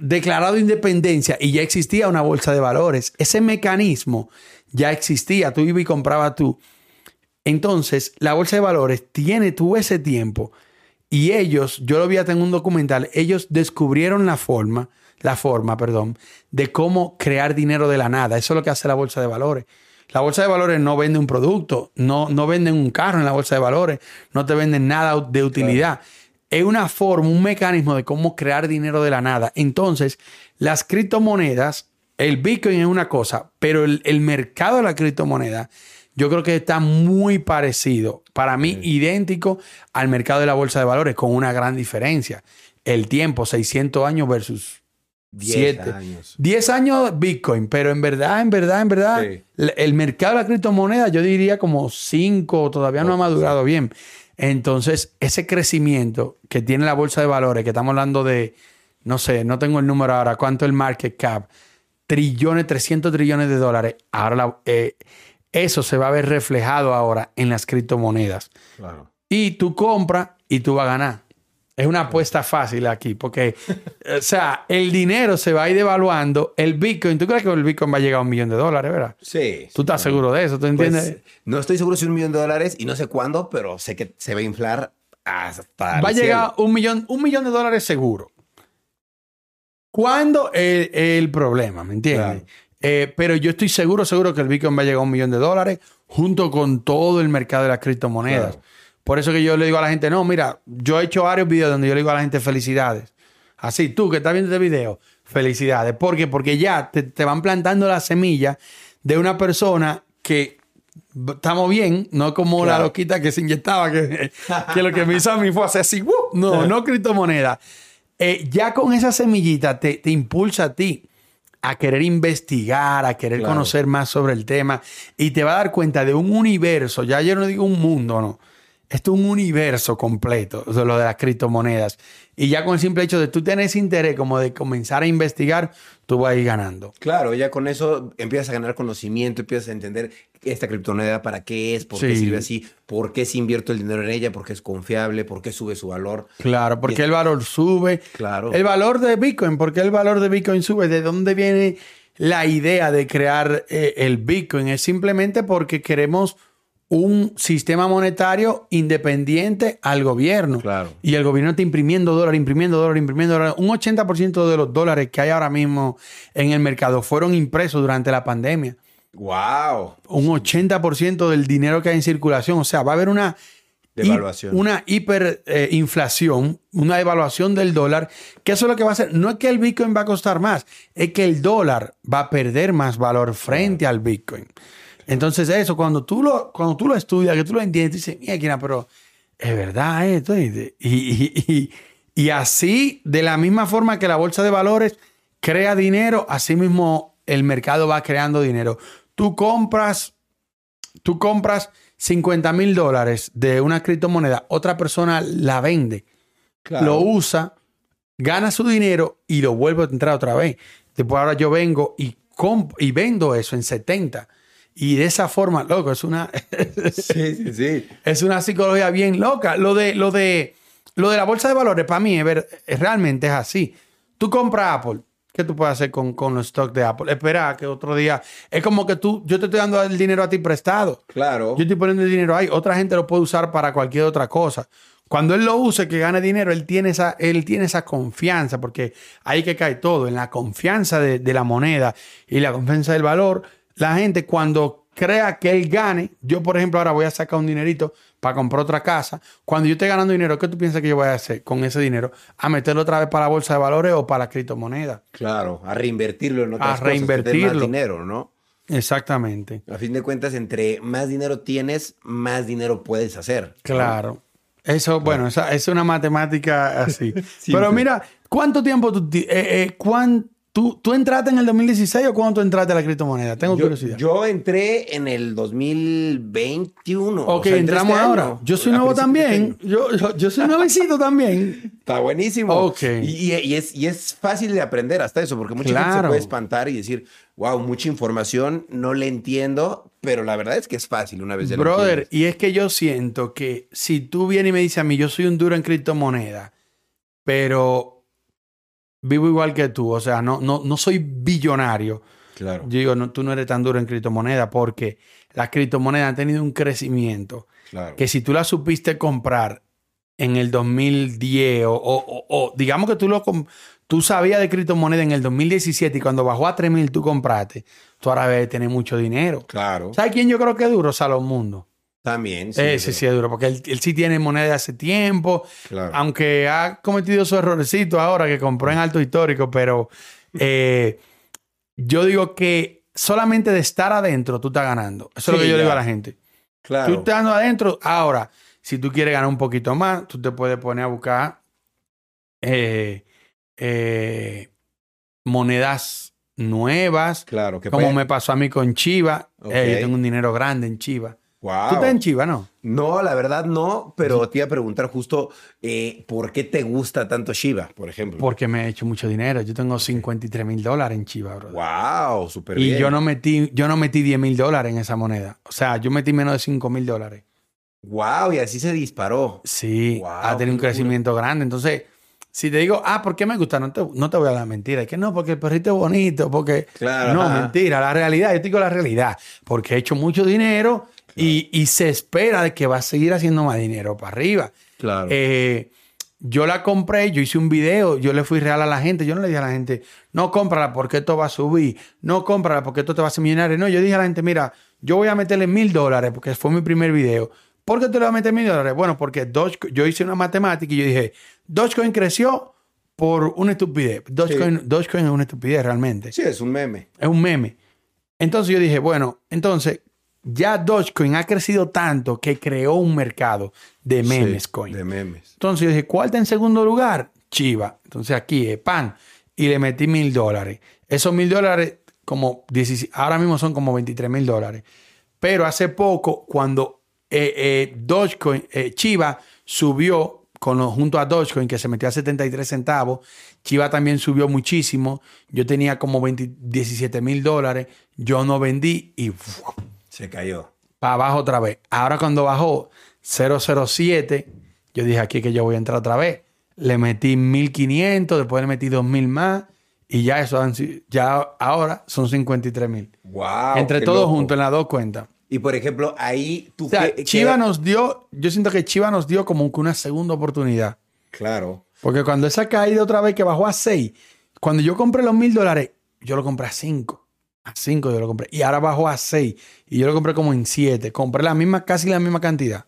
declarado independencia y ya existía una bolsa de valores. Ese mecanismo ya existía. Tú ibas y comprabas tú. Entonces, la bolsa de valores tiene tú ese tiempo y ellos, yo lo vi hasta en un documental, ellos descubrieron la forma, la forma, perdón, de cómo crear dinero de la nada. Eso es lo que hace la bolsa de valores. La bolsa de valores no vende un producto, no, no venden un carro en la bolsa de valores, no te venden nada de utilidad. Es una forma, un mecanismo de cómo crear dinero de la nada. Entonces, las criptomonedas, el Bitcoin es una cosa, pero el, mercado de la criptomoneda, yo creo que está muy parecido, para mí idéntico al mercado de la bolsa de valores, con una gran diferencia. El tiempo, 600 años versus 10 años. 10 años Bitcoin, pero en verdad, en verdad, en verdad, el mercado de la criptomoneda yo diría como 5, todavía no ha madurado bien. Entonces, ese crecimiento que tiene la bolsa de valores, que estamos hablando de, no sé, no tengo el número ahora, cuánto el market cap, trillones, 300 trillones de dólares. Ahora eh, eso se va a ver reflejado ahora en las criptomonedas. Y tú compras y tú vas a ganar. Es una apuesta fácil aquí, porque, o sea, el dinero se va a ir devaluando. El Bitcoin, ¿tú crees que el Bitcoin va a llegar a un millón de dólares, verdad? Sí. ¿Tú estás seguro de eso? ¿Tú entiendes? Pues, no estoy seguro si un millón de dólares y no sé cuándo, pero sé que se va a inflar hasta. Va a llegar un millón, un millón de dólares seguro. ¿Cuándo? El, el problema, ¿me entiendes? Eh, pero yo estoy seguro, seguro que el Bitcoin va a llegar a un millón de dólares junto con todo el mercado de las criptomonedas. Por eso que yo le digo a la gente, no, mira, yo he hecho varios videos donde yo le digo a la gente felicidades. Así, tú que estás viendo este video, felicidades. ¿Por qué? Porque ya te, van plantando la semilla de una persona que estamos bien, no como la loquita que se inyectaba, que, (laughs) que, lo que me hizo a mí fue hacer así, no, no criptomoneda. Eh, ya con esa semillita te, te, impulsa a ti a querer investigar, a querer conocer más sobre el tema y te va a dar cuenta de un universo, ya yo no digo un mundo, no, esto es un universo completo, de lo de las criptomonedas. Y ya con el simple hecho de tú tener ese interés como de comenzar a investigar, tú vas a ir ganando. Claro, ya con eso empiezas a ganar conocimiento, empiezas a entender esta criptomoneda para qué es, por qué sirve así, por qué se invierto el dinero en ella, por qué es confiable, por qué sube su valor. Claro, porque el valor sube. Claro. El valor de Bitcoin, ¿por qué el valor de Bitcoin sube? ¿De dónde viene la idea de crear eh, el Bitcoin? Es simplemente porque queremos un sistema monetario independiente al gobierno. Claro. Y el gobierno está imprimiendo dólares, imprimiendo dólares, imprimiendo dólares. Un 80% de los dólares que hay ahora mismo en el mercado fueron impresos durante la pandemia. ¡Wow! Un 80% del dinero que hay en circulación. O sea, va a haber una Devaluación. una hiperinflación, una devaluación del dólar, que eso es lo que va a hacer. No es que el Bitcoin va a costar más, es que el dólar va a perder más valor frente al Bitcoin. Entonces, eso, cuando tú lo, cuando tú lo estudias, que tú lo entiendes, dices, mira, pero es verdad esto. Y, y, y, y así, de la misma forma que la bolsa de valores crea dinero, así mismo el mercado va creando dinero. Tú compras, tú compras 50 mil dólares de una criptomoneda, otra persona la vende, Claro. lo usa, gana su dinero y lo vuelve a entrar otra vez. Después ahora yo vengo y, y vendo eso en 70. Y de esa forma, loco, es una, (laughs) Sí, sí, sí. es una psicología bien loca. Lo de, lo de, lo de la bolsa de valores, para mí, es ver- realmente es así. Tú compras Apple. ¿Qué tú puedes hacer con, con los stocks de Apple? Espera que otro día. Es como que tú, yo te estoy dando el dinero a ti prestado. Claro. Yo estoy poniendo el dinero ahí. Otra gente lo puede usar para cualquier otra cosa. Cuando él lo use, que gane dinero, él tiene esa, él tiene esa confianza, porque ahí que cae todo, en la confianza de, de la moneda y la confianza del valor. La gente cuando crea que él gane, yo por ejemplo ahora voy a sacar un dinerito para comprar otra casa. Cuando yo esté ganando dinero, ¿qué tú piensas que yo voy a hacer con ese dinero? ¿A meterlo otra vez para la bolsa de valores o para la criptomoneda? Claro, a reinvertirlo en otras A cosas, reinvertirlo. más dinero, ¿no? Exactamente. A fin de cuentas, entre más dinero tienes, más dinero puedes hacer. Claro. Eso, bueno, esa es una matemática así. (laughs) Pero mira, ¿cuánto tiempo tú, eh, eh, cuán- tú, tú entraste en el 2016 o cuándo tú entraste a la criptomoneda? Tengo Yo, curiosidad. yo entré en el 2021. ok, o sea, entramos este ahora. año, Yo soy nuevo también. año. Yo, yo, yo soy nuevecito (laughs) también. Está buenísimo. Ok. Y, y- es, y es fácil de aprender hasta eso, porque mucha gente se Claro. puede espantar y decir, wow, mucha información, no le entiendo, pero la verdad es que es fácil una vez ya lo Brother, entiendes. y es que yo siento que si tú vienes y me dices a mí, yo soy un duro en criptomoneda, pero vivo igual que tú, o sea, no, no, no soy billonario. Claro. Yo digo, no, tú no eres tan duro en criptomoneda porque las criptomonedas han tenido un crecimiento claro. que si tú la supiste comprar en el 2010 o, o- digamos que tú lo tú sabías de criptomoneda en el 2017 y cuando bajó a 3000 tú compraste, tú ahora debes tener mucho dinero. Claro. ¿Sabes quién yo creo que es duro? Salón Mundo. También. Sí, Ese sí es duro porque él, él sí tiene moneda de hace tiempo, Claro. aunque ha cometido su errorcito ahora que compró en alto histórico, pero eh, yo digo que solamente de estar adentro tú estás ganando. Eso es lo Sí, que yo ya. digo a la gente. Tú Claro. estando adentro, ahora, si tú quieres ganar un poquito más, tú te puedes poner a buscar eh, eh, monedas nuevas, Claro. Que como puede- me pasó a mí con Chiva. Eh, yo tengo un dinero grande en Chiva. Wow. ¿Tú estás en Chiva, no? No, la verdad no, pero te iba a preguntar justo eh, por qué te gusta tanto Shiba, por ejemplo. Porque me he hecho mucho dinero. Yo tengo 53 mil dólares en Chiva, bro. Wow, súper Y bien. yo no metí, yo no metí 10 mil dólares en esa moneda. O sea, yo metí menos de 5 mil dólares. Wow, y así se disparó. Sí, Wow, ha tenido un crecimiento grande. Entonces, si te digo, ah, ¿por qué me gusta? No te, no te voy a dar mentira. Es que no, porque el perrito es bonito, porque... Claro, No, ajá. mentira. La realidad, yo te digo la realidad. Porque he hecho mucho dinero y, y se espera de que va a seguir haciendo más dinero para arriba. Claro. Eh, yo la compré, yo hice un video, yo le fui real a la gente. Yo no le dije a la gente, no cómprala porque esto va a subir, no cómprala porque esto te va a hacer millonario. No, yo dije a la gente, mira, yo voy a meterle mil dólares porque fue mi primer video. ¿Por qué te le voy a meter mil dólares? Bueno, porque Dogecoin, yo hice una matemática y yo dije, Dogecoin creció por una estupidez. Dogecoin, Dogecoin es una estupidez realmente. sí, es un meme. Es un meme. Entonces yo dije, bueno, entonces ya Dogecoin ha crecido tanto que creó un mercado de memes Sí, coin. De memes. Entonces yo dije, ¿cuál está en segundo lugar? Chiva. Entonces aquí es pan. Y le metí mil dólares. Esos mil dólares, como 17 ahora mismo son como 23 mil dólares. Pero hace poco, cuando eh, eh, Dogecoin, eh, Chiva subió con lo- junto a Dogecoin, que se metió a 73 centavos, Chiva también subió muchísimo. Yo tenía como 20 17 mil dólares. Yo no vendí y Se cayó. para abajo otra vez. Ahora cuando bajó 007, yo dije aquí que yo voy a entrar otra vez. Le metí 1500, después le metí 2000 más y ya eso han ya ahora son 53 mil. Wow. Entre todos juntos en las dos cuentas. Y por ejemplo, ahí tú. O sea, qué- Chiva nos dio, yo siento que Chiva nos dio como que una segunda oportunidad. Claro. Porque cuando esa caída otra vez que bajó a 6, cuando yo compré los mil dólares, yo lo compré a 5. A 5 yo lo compré. Y ahora bajó a 6. Y yo lo compré como en 7. Compré la misma, casi la misma cantidad.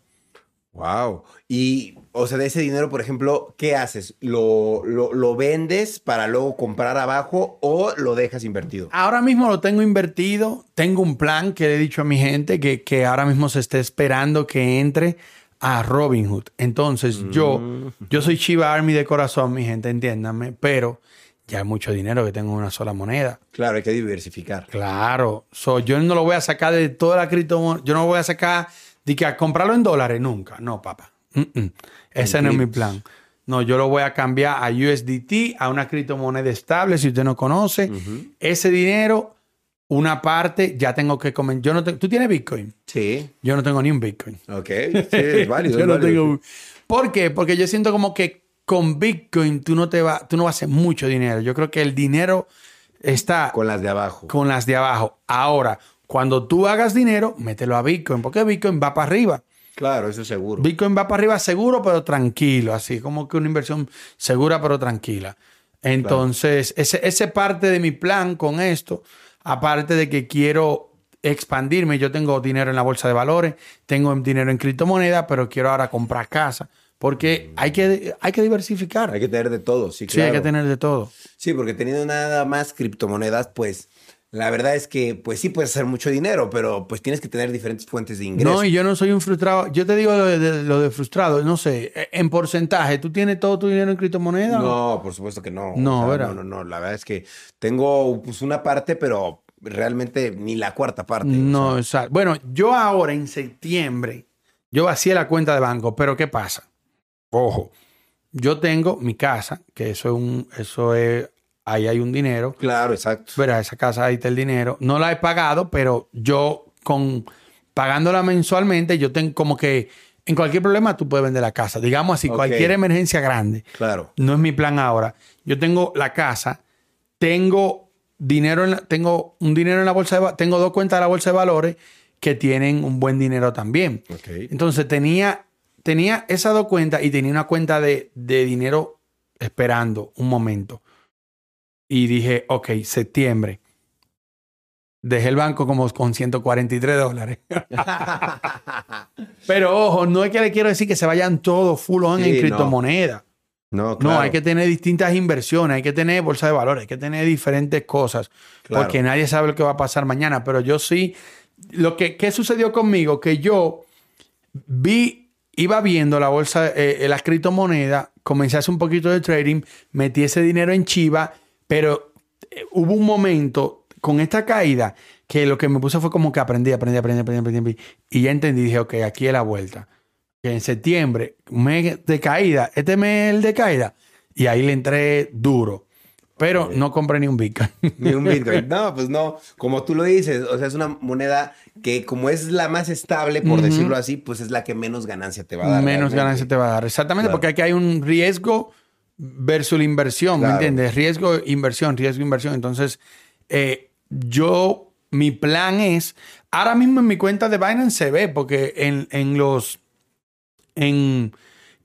Wow. Y, o sea, de ese dinero, por ejemplo, ¿qué haces? ¿Lo, lo, lo vendes para luego comprar abajo o lo dejas invertido? Ahora mismo lo tengo invertido. Tengo un plan que le he dicho a mi gente que, que ahora mismo se esté esperando que entre a Robinhood. Entonces, yo, Mm. yo soy Chiva Army de corazón, mi gente, entiéndanme, pero ya hay mucho dinero que tengo en una sola moneda. Claro, hay que diversificar. Claro. So, yo no lo voy a sacar de toda la criptomoneda. Yo no voy a sacar de que a comprarlo en dólares nunca. No, papá. Mm-mm. Ese no es mi plan. No, yo lo voy a cambiar a USDT, a una criptomoneda estable, si usted no conoce. Ese dinero, una parte, ya tengo que comer. Yo no te- ¿Tú tienes Bitcoin? Sí. Yo no tengo ni un Bitcoin. Ok. Sí, es válido. (laughs) Yo es no tengo- ¿Por qué? Porque yo siento como que con Bitcoin tú no te va, tú no vas a hacer mucho dinero. Yo creo que el dinero está Con las de abajo. con las de abajo. Ahora, cuando tú hagas dinero, mételo a Bitcoin, porque Bitcoin va para arriba. Claro, eso seguro. Bitcoin va para arriba seguro, pero tranquilo, así como que una inversión segura, pero tranquila. Entonces, ese, ese parte de mi plan con esto, aparte de que quiero expandirme, yo tengo dinero en la bolsa de valores, tengo dinero en criptomonedas, pero quiero ahora comprar casa, porque hay que, hay que diversificar. Hay que tener de todo, sí, sí, hay claro. que tener de todo. Sí, porque teniendo nada más criptomonedas, pues la verdad es que pues sí puedes hacer mucho dinero, pero pues tienes que tener diferentes fuentes de ingresos. No, y yo no soy un frustrado. Yo te digo lo de, de- lo de frustrado. No sé, en porcentaje, ¿tú tienes todo tu dinero en criptomonedas? No, por supuesto que no. No, ¿verdad? no, no, no. La verdad es que tengo pues una parte, pero realmente ni la cuarta parte. o No, sea. exacto. Bueno, yo ahora en septiembre, yo vacié la cuenta de banco, pero ¿qué pasa? Ojo, yo tengo mi casa, que eso es un, eso es, ahí hay un dinero. Claro, exacto. Verá, esa casa ahí está el dinero. No la he pagado, pero yo con pagándola mensualmente, yo tengo como que en cualquier problema tú puedes vender la casa. Digamos así, cualquier emergencia grande. Claro. No es mi plan ahora. Yo tengo la casa, tengo dinero, en la- tengo un dinero en la bolsa de tengo dos cuentas de la bolsa de valores que tienen un buen dinero también. Ok. Entonces tenía, tenía esas dos cuentas y tenía una cuenta de, de dinero esperando un momento. Y dije, ok, septiembre. Dejé el banco como con 143 dólares. (laughs) Pero ojo, no es que le quiero decir que se vayan todos full on Sí, en no. criptomonedas. No, No, claro. hay que tener distintas inversiones, hay que tener bolsa de valores, hay que tener diferentes cosas, Claro. porque nadie sabe lo que va a pasar mañana. Pero yo sí, lo que ¿qué sucedió conmigo, que yo vi, iba viendo la bolsa, eh, las criptomonedas, comencé a hacer un poquito de trading, metí ese dinero en Chiva, pero eh, hubo un momento con esta caída que lo que me puse fue como que aprendí, aprendí, aprendí, aprendí, aprendí, aprendí, y ya entendí, dije, ok, aquí es la vuelta en septiembre, mes de caída, este mes es el de caída, y ahí le entré duro. Pero no compré ni un Bitcoin. (laughs) Ni un Bitcoin. No, pues no. Como tú lo dices, o sea, es una moneda que como es la más estable, por decirlo así, pues es la que menos ganancia te va a dar. Menos realmente. ganancia te va a dar. Exactamente, Claro. porque aquí hay un riesgo versus la inversión, ¿me entiendes? Riesgo, inversión, riesgo, inversión. Entonces, eh, yo, mi plan es, ahora mismo en mi cuenta de Binance se ve, porque en, en los, en,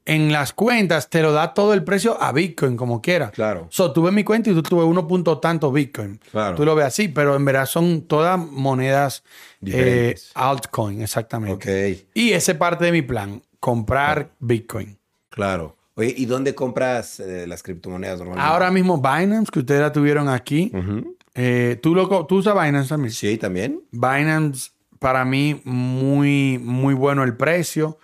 en las cuentas te lo da todo el precio a Bitcoin, como quiera. Claro. So, tuve mi cuenta y tú tuve uno punto tanto Bitcoin. Claro. Tú lo ves así, pero en verdad son todas monedas eh, altcoin, exactamente. Ok, Y esa es parte de mi plan, comprar Bitcoin. claro. Oye, ¿y dónde compras eh, las criptomonedas normalmente? Ahora mismo Binance, que ustedes la tuvieron aquí, eh, ¿tú, lo, co- tú usas Binance también. Sí, también. Binance, para mí, muy, muy bueno el precio,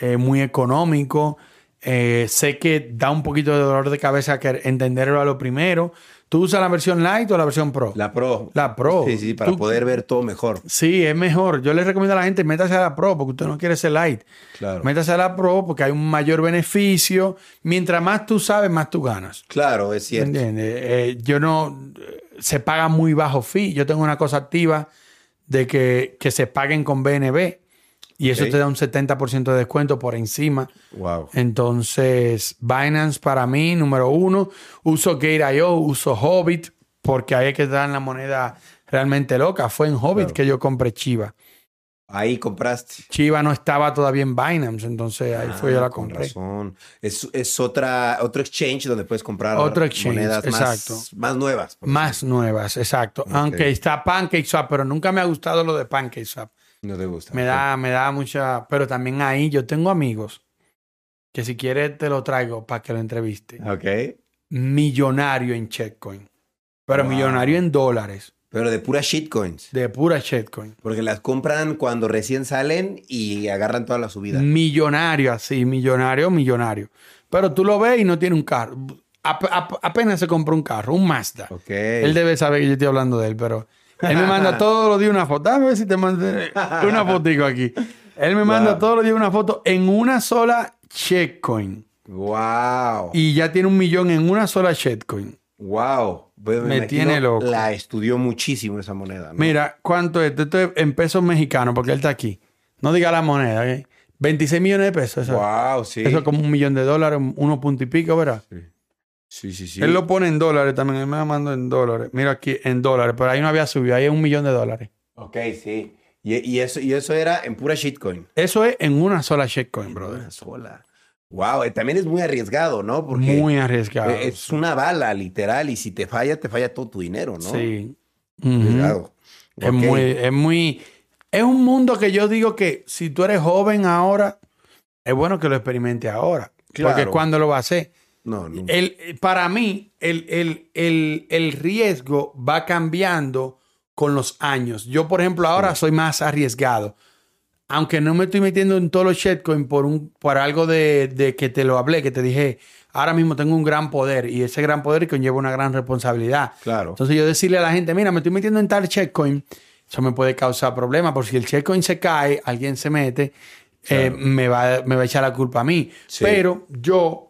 eh, muy económico. Eh, sé que da un poquito de dolor de cabeza que entenderlo a lo primero. ¿Tú usas la versión Light o la versión Pro? La Pro. La Pro. Sí, sí, para Tú- poder ver todo mejor. Sí, es mejor. Yo les recomiendo a la gente, métase a la Pro porque usted no quiere ser Light. Claro. Métase a la Pro porque hay un mayor beneficio. Mientras más tú sabes, más tú ganas. Claro, es cierto. ¿Entiendes? Eh, yo no... Se paga muy bajo fee. Yo tengo una cosa activa de que, que se paguen con BNB y eso te da un 70% de descuento por encima. Wow. Entonces, Binance para mí, número uno. Uso Gate.io, uso Hobbit, porque ahí es que dan la moneda realmente loca. Fue en Hobbit Claro. que yo compré Chiva. Ahí compraste. Chiva no estaba todavía en Binance, entonces ahí fue yo Ah, la con compré. razón. Es, es otra, otro exchange donde puedes comprar Otro exchange, monedas exacto. Más, más nuevas. Más nuevas, exacto. Aunque está PancakeSwap, pero nunca me ha gustado lo de PancakeSwap. No te gusta. Me da, me da mucha. Pero también ahí yo tengo amigos que si quieres te lo traigo para que lo entreviste. Ok. Millonario en Checkcoin. Pero Wow. millonario en dólares. Pero de puras shitcoins. De pura Checkcoin. Porque las compran cuando recién salen y agarran toda la subida. Millonario así, millonario, millonario. Pero tú lo ves y no tiene un carro. Ap- ap- apenas se compró un carro, un Mazda. Ok. Él debe saber que yo estoy hablando de él, pero él me manda (laughs) todos los días una foto. Dame a ver si te mandé una fotico aquí. Él me manda Wow. todos los días una foto en una sola Checkcoin. Wow. Y ya tiene un millón en una sola Checkcoin. Wow. Pues Me tiene loco. La estudió muchísimo esa moneda. ¿no? Mira, ¿cuánto es? Esto es en pesos mexicanos, porque él está aquí. No diga la moneda, ¿ok? 26 millones de pesos. Eso, Wow, sí. eso es como un millón de dólares, uno punto y pico, ¿verdad? Sí, sí, sí. Él lo pone en dólares también, él me la manda en dólares. Mira aquí, en dólares, pero ahí no había subido, ahí es un millón de dólares. Ok, sí. Y, y eso, y eso era en pura shitcoin. Eso es en una sola shitcoin, brother. Una sola. Wow, eh, también es muy arriesgado, ¿no? Porque Muy arriesgado. eh, es una bala, literal, y si te falla, te falla todo tu dinero, ¿no? Sí. Arriesgado. Es muy, es muy. Es un mundo que yo digo que si tú eres joven ahora, es bueno que lo experimente ahora. Porque Claro. cuando lo va a hacer. No, no. El, para mí, el, el- el- el riesgo va cambiando con los años. Yo, por ejemplo, ahora soy más arriesgado. Aunque no me estoy metiendo en todos los shitcoin por, un, por algo de, de que te lo hablé, que te dije, ahora mismo tengo un gran poder y ese gran poder conlleva una gran responsabilidad. Claro. Entonces yo decirle a la gente, mira, me estoy metiendo en tal shitcoin, eso me puede causar problemas, porque si el shitcoin se cae, alguien se mete, eh, me, va, me va a echar la culpa a mí. Sí. Pero yo,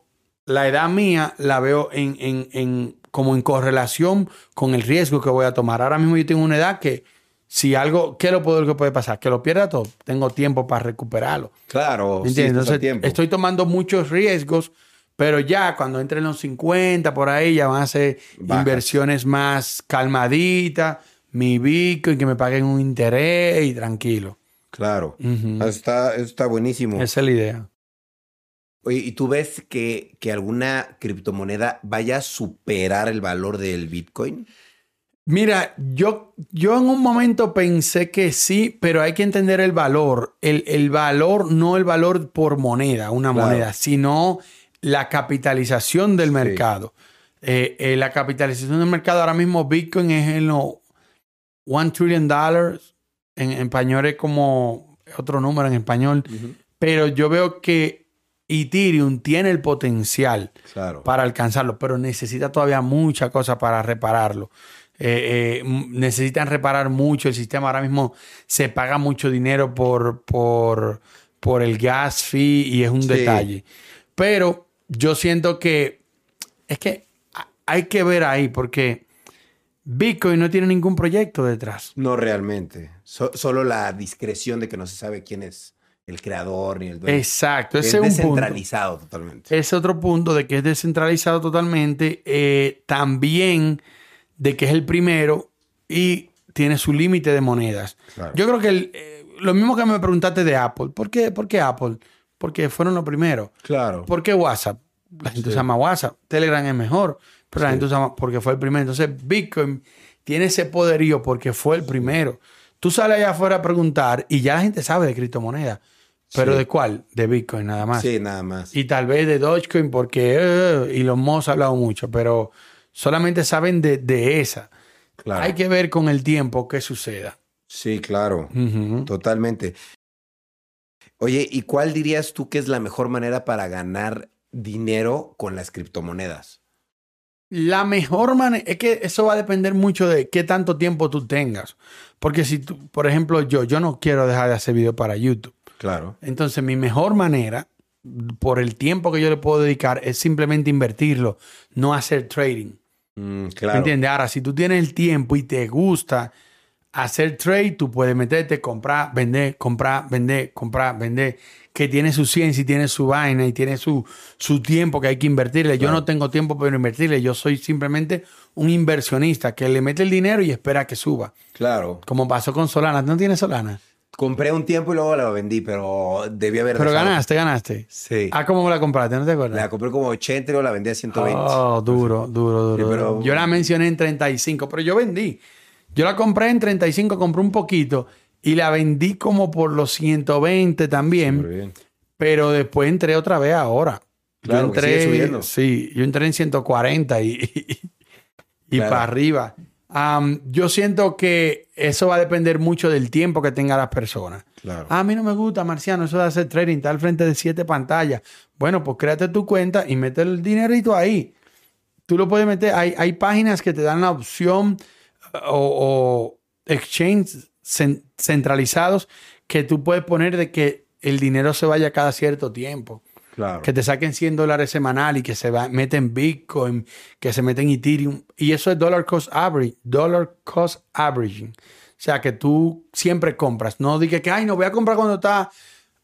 la edad mía, la veo en, en- en- como en correlación con el riesgo que voy a tomar. Ahora mismo yo tengo una edad que si algo, ¿qué lo peor que puede pasar? Que lo pierda todo. Tengo tiempo para recuperarlo. Claro, ¿Me sí, Entonces, tiempo. estoy tomando muchos riesgos, pero ya cuando entre en los 50, por ahí, ya van a ser Bajas. inversiones más calmaditas, mi Bitcoin, que me paguen un interés y tranquilo. Claro. Está, eso está buenísimo. Esa es la idea. Oye, ¿y tú ves que, que alguna criptomoneda vaya a superar el valor del Bitcoin? Mira, yo, yo en un momento pensé que sí, pero hay que entender el valor. El, el valor, no el valor por moneda, una Claro. moneda, sino la capitalización del Sí. mercado. Eh, eh, la capitalización del mercado ahora mismo, Bitcoin es en los one trillion dollars. En, en español es como otro número en español. Pero yo veo que Ethereum tiene el potencial Claro. para alcanzarlo, pero necesita todavía mucha cosa para repararlo. Eh, eh, necesitan reparar mucho el sistema. Ahora mismo se paga mucho dinero por, por, por el gas fee y es un Sí. detalle. Pero yo siento que es que hay que ver ahí porque Bitcoin no tiene ningún proyecto detrás. No realmente. So- solo la discreción de que no se sabe quién es el creador ni el dueño. Exacto, es ese es punto. descentralizado totalmente. Ese otro punto de que es descentralizado totalmente, eh, también de que es el primero y tiene su límite de monedas. Claro. Yo creo que el, eh, lo mismo que me preguntaste de Apple. ¿Por qué, ¿Por qué Apple? Porque fueron los primeros. Claro. ¿Por qué WhatsApp? La gente Sí. usa más WhatsApp. Telegram es mejor, pero la gente usa más porque fue el primero. Entonces, Bitcoin tiene ese poderío porque fue el primero. Tú sales allá afuera a preguntar y ya la gente sabe de criptomonedas. ¿Pero Sí. de cuál? De Bitcoin nada más. Sí, nada más. Y tal vez de Dogecoin porque eh, y los Moss ha hablado mucho, pero solamente saben de, de esa. Claro. Hay que ver con el tiempo qué suceda. Sí, claro. Totalmente. Oye, ¿y cuál dirías tú que es la mejor manera para ganar dinero con las criptomonedas? La mejor manera, es que eso va a depender mucho de qué tanto tiempo tú tengas. Porque si tú, por ejemplo, yo, yo no quiero dejar de hacer video para YouTube. Claro. Entonces, mi mejor manera, por el tiempo que yo le puedo dedicar, es simplemente invertirlo, no hacer trading. Mm, ¿Me claro. entiendes? Ahora, si tú tienes el tiempo y te gusta hacer trade, tú puedes meterte, comprar, vender, comprar, vender, comprar, vender, que tiene su ciencia y tiene su vaina y tiene su, su tiempo que hay que invertirle. Yo no tengo tiempo para invertirle, yo soy simplemente un inversionista que le mete el dinero y espera que suba. Claro. Como pasó con Solana. ¿No tienes Solana? Compré un tiempo y luego la vendí, pero debí haber Pero dejado. ganaste, ganaste. Sí. Ah, ¿cómo la compraste? ¿No te acuerdas? La compré como 80 y luego la vendí a 120. Oh, duro, duro, duro. Sí, pero-. Yo la mencioné en 35, pero yo vendí. Yo la compré en 35, compré un poquito y la vendí como por los 120 también. bien. Pero después entré otra vez ahora. Claro, yo sigue entré, subiendo. sí, yo entré en 140 y, (laughs) y, y Claro. para arriba. Am, yo siento que eso va a depender mucho del tiempo que tengan las personas. Claro. Ah, a mí no me gusta, Marciano, eso de hacer trading, está al frente de siete pantallas. Bueno, pues créate tu cuenta y mete el dinerito ahí. Tú lo puedes meter, hay, hay páginas que te dan la opción eh, o, o exchange cen- centralizados que tú puedes poner de que el dinero se vaya cada cierto tiempo. Claro. Que te saquen 100 dólares semanal y que se va, meten Bitcoin, que se meten Ethereum. Y eso es dollar cost average, dollar cost averaging. O sea, que tú siempre compras. No digas que, ay, no voy a comprar cuando está.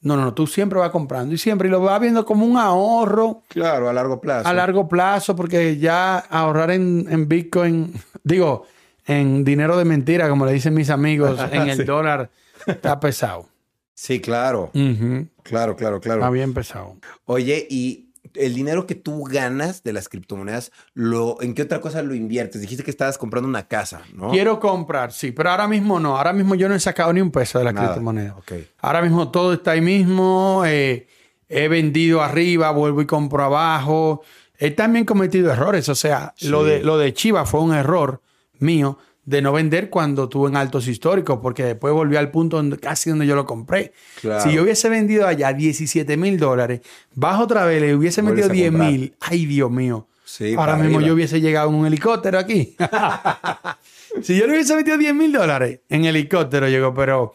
No, no, no, tú siempre vas comprando y siempre y lo vas viendo como un ahorro Claro, a largo plazo. a largo plazo, porque ya ahorrar en, en Bitcoin, (laughs) digo, en dinero de mentira, como le dicen mis amigos, (laughs) en el Sí. dólar, está pesado. Sí, claro. Claro, claro, claro. Bien pesado. Oye, y el dinero que tú ganas de las criptomonedas, lo, ¿en qué otra cosa lo inviertes? Dijiste que estabas comprando una casa, ¿no? Quiero comprar, sí, pero ahora mismo no. Ahora mismo yo no he sacado ni un peso de la Nada. criptomoneda. Ok. Ahora mismo todo está ahí mismo. eh, he vendido arriba, vuelvo y compro abajo. He también cometido errores. O sea, lo, de, lo de Chiva fue un error mío de no vender cuando estuve en altos históricos, porque después volví al punto donde, casi donde yo lo compré. Claro. Si yo hubiese vendido allá 17 mil dólares, bajo otra vez le hubiese metido a 10 comprar. mil. Ay, Dios mío. Sí, Ahora mismo arriba. yo hubiese llegado en un helicóptero aquí. (laughs) si yo le hubiese metido 10 mil dólares en helicóptero, llegó, pero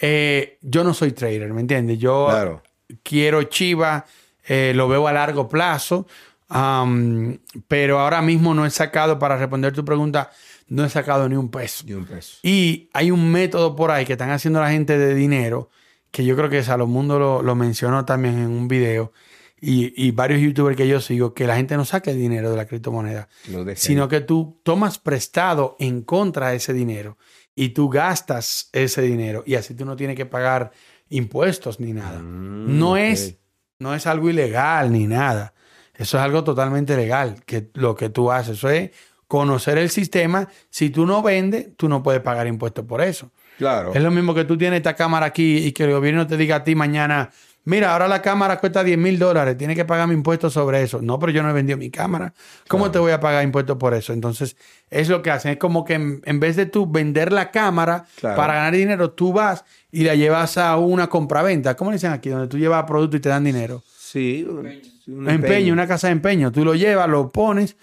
eh, yo no soy trader, ¿me entiendes? Yo Claro. quiero Chiva, eh, lo veo a largo plazo, am, pero ahora mismo no he sacado, para responder tu pregunta, no he sacado ni un peso. Ni un peso. Y hay un método por ahí que están haciendo la gente de dinero, que yo creo que Salomundo lo, lo mencionó también en un video, y, y varios youtubers que yo sigo, que la gente no saque el dinero de la criptomoneda, sino que tú tomas prestado en contra de ese dinero y tú gastas ese dinero y así tú no tienes que pagar impuestos ni nada. Mm, no, es, no es algo ilegal ni nada. Eso es algo totalmente legal, que lo que tú haces. Eso es conocer el sistema. Si tú no vendes, tú no puedes pagar impuestos por eso. Claro. Es lo mismo que tú tienes esta cámara aquí y que el gobierno te diga a ti mañana, mira, ahora la cámara cuesta 10 mil dólares, tienes que pagar mi impuesto sobre eso. No, pero yo no he vendido mi cámara. ¿Cómo Claro. te voy a pagar impuestos por eso? Entonces, es lo que hacen. Es como que en, en vez de tú vender la cámara Claro. para ganar dinero, tú vas y la llevas a una compraventa. ¿Cómo le dicen aquí? Donde tú llevas producto y te dan dinero. Sí, un, un empeño. una casa de empeño. Tú lo llevas, lo pones,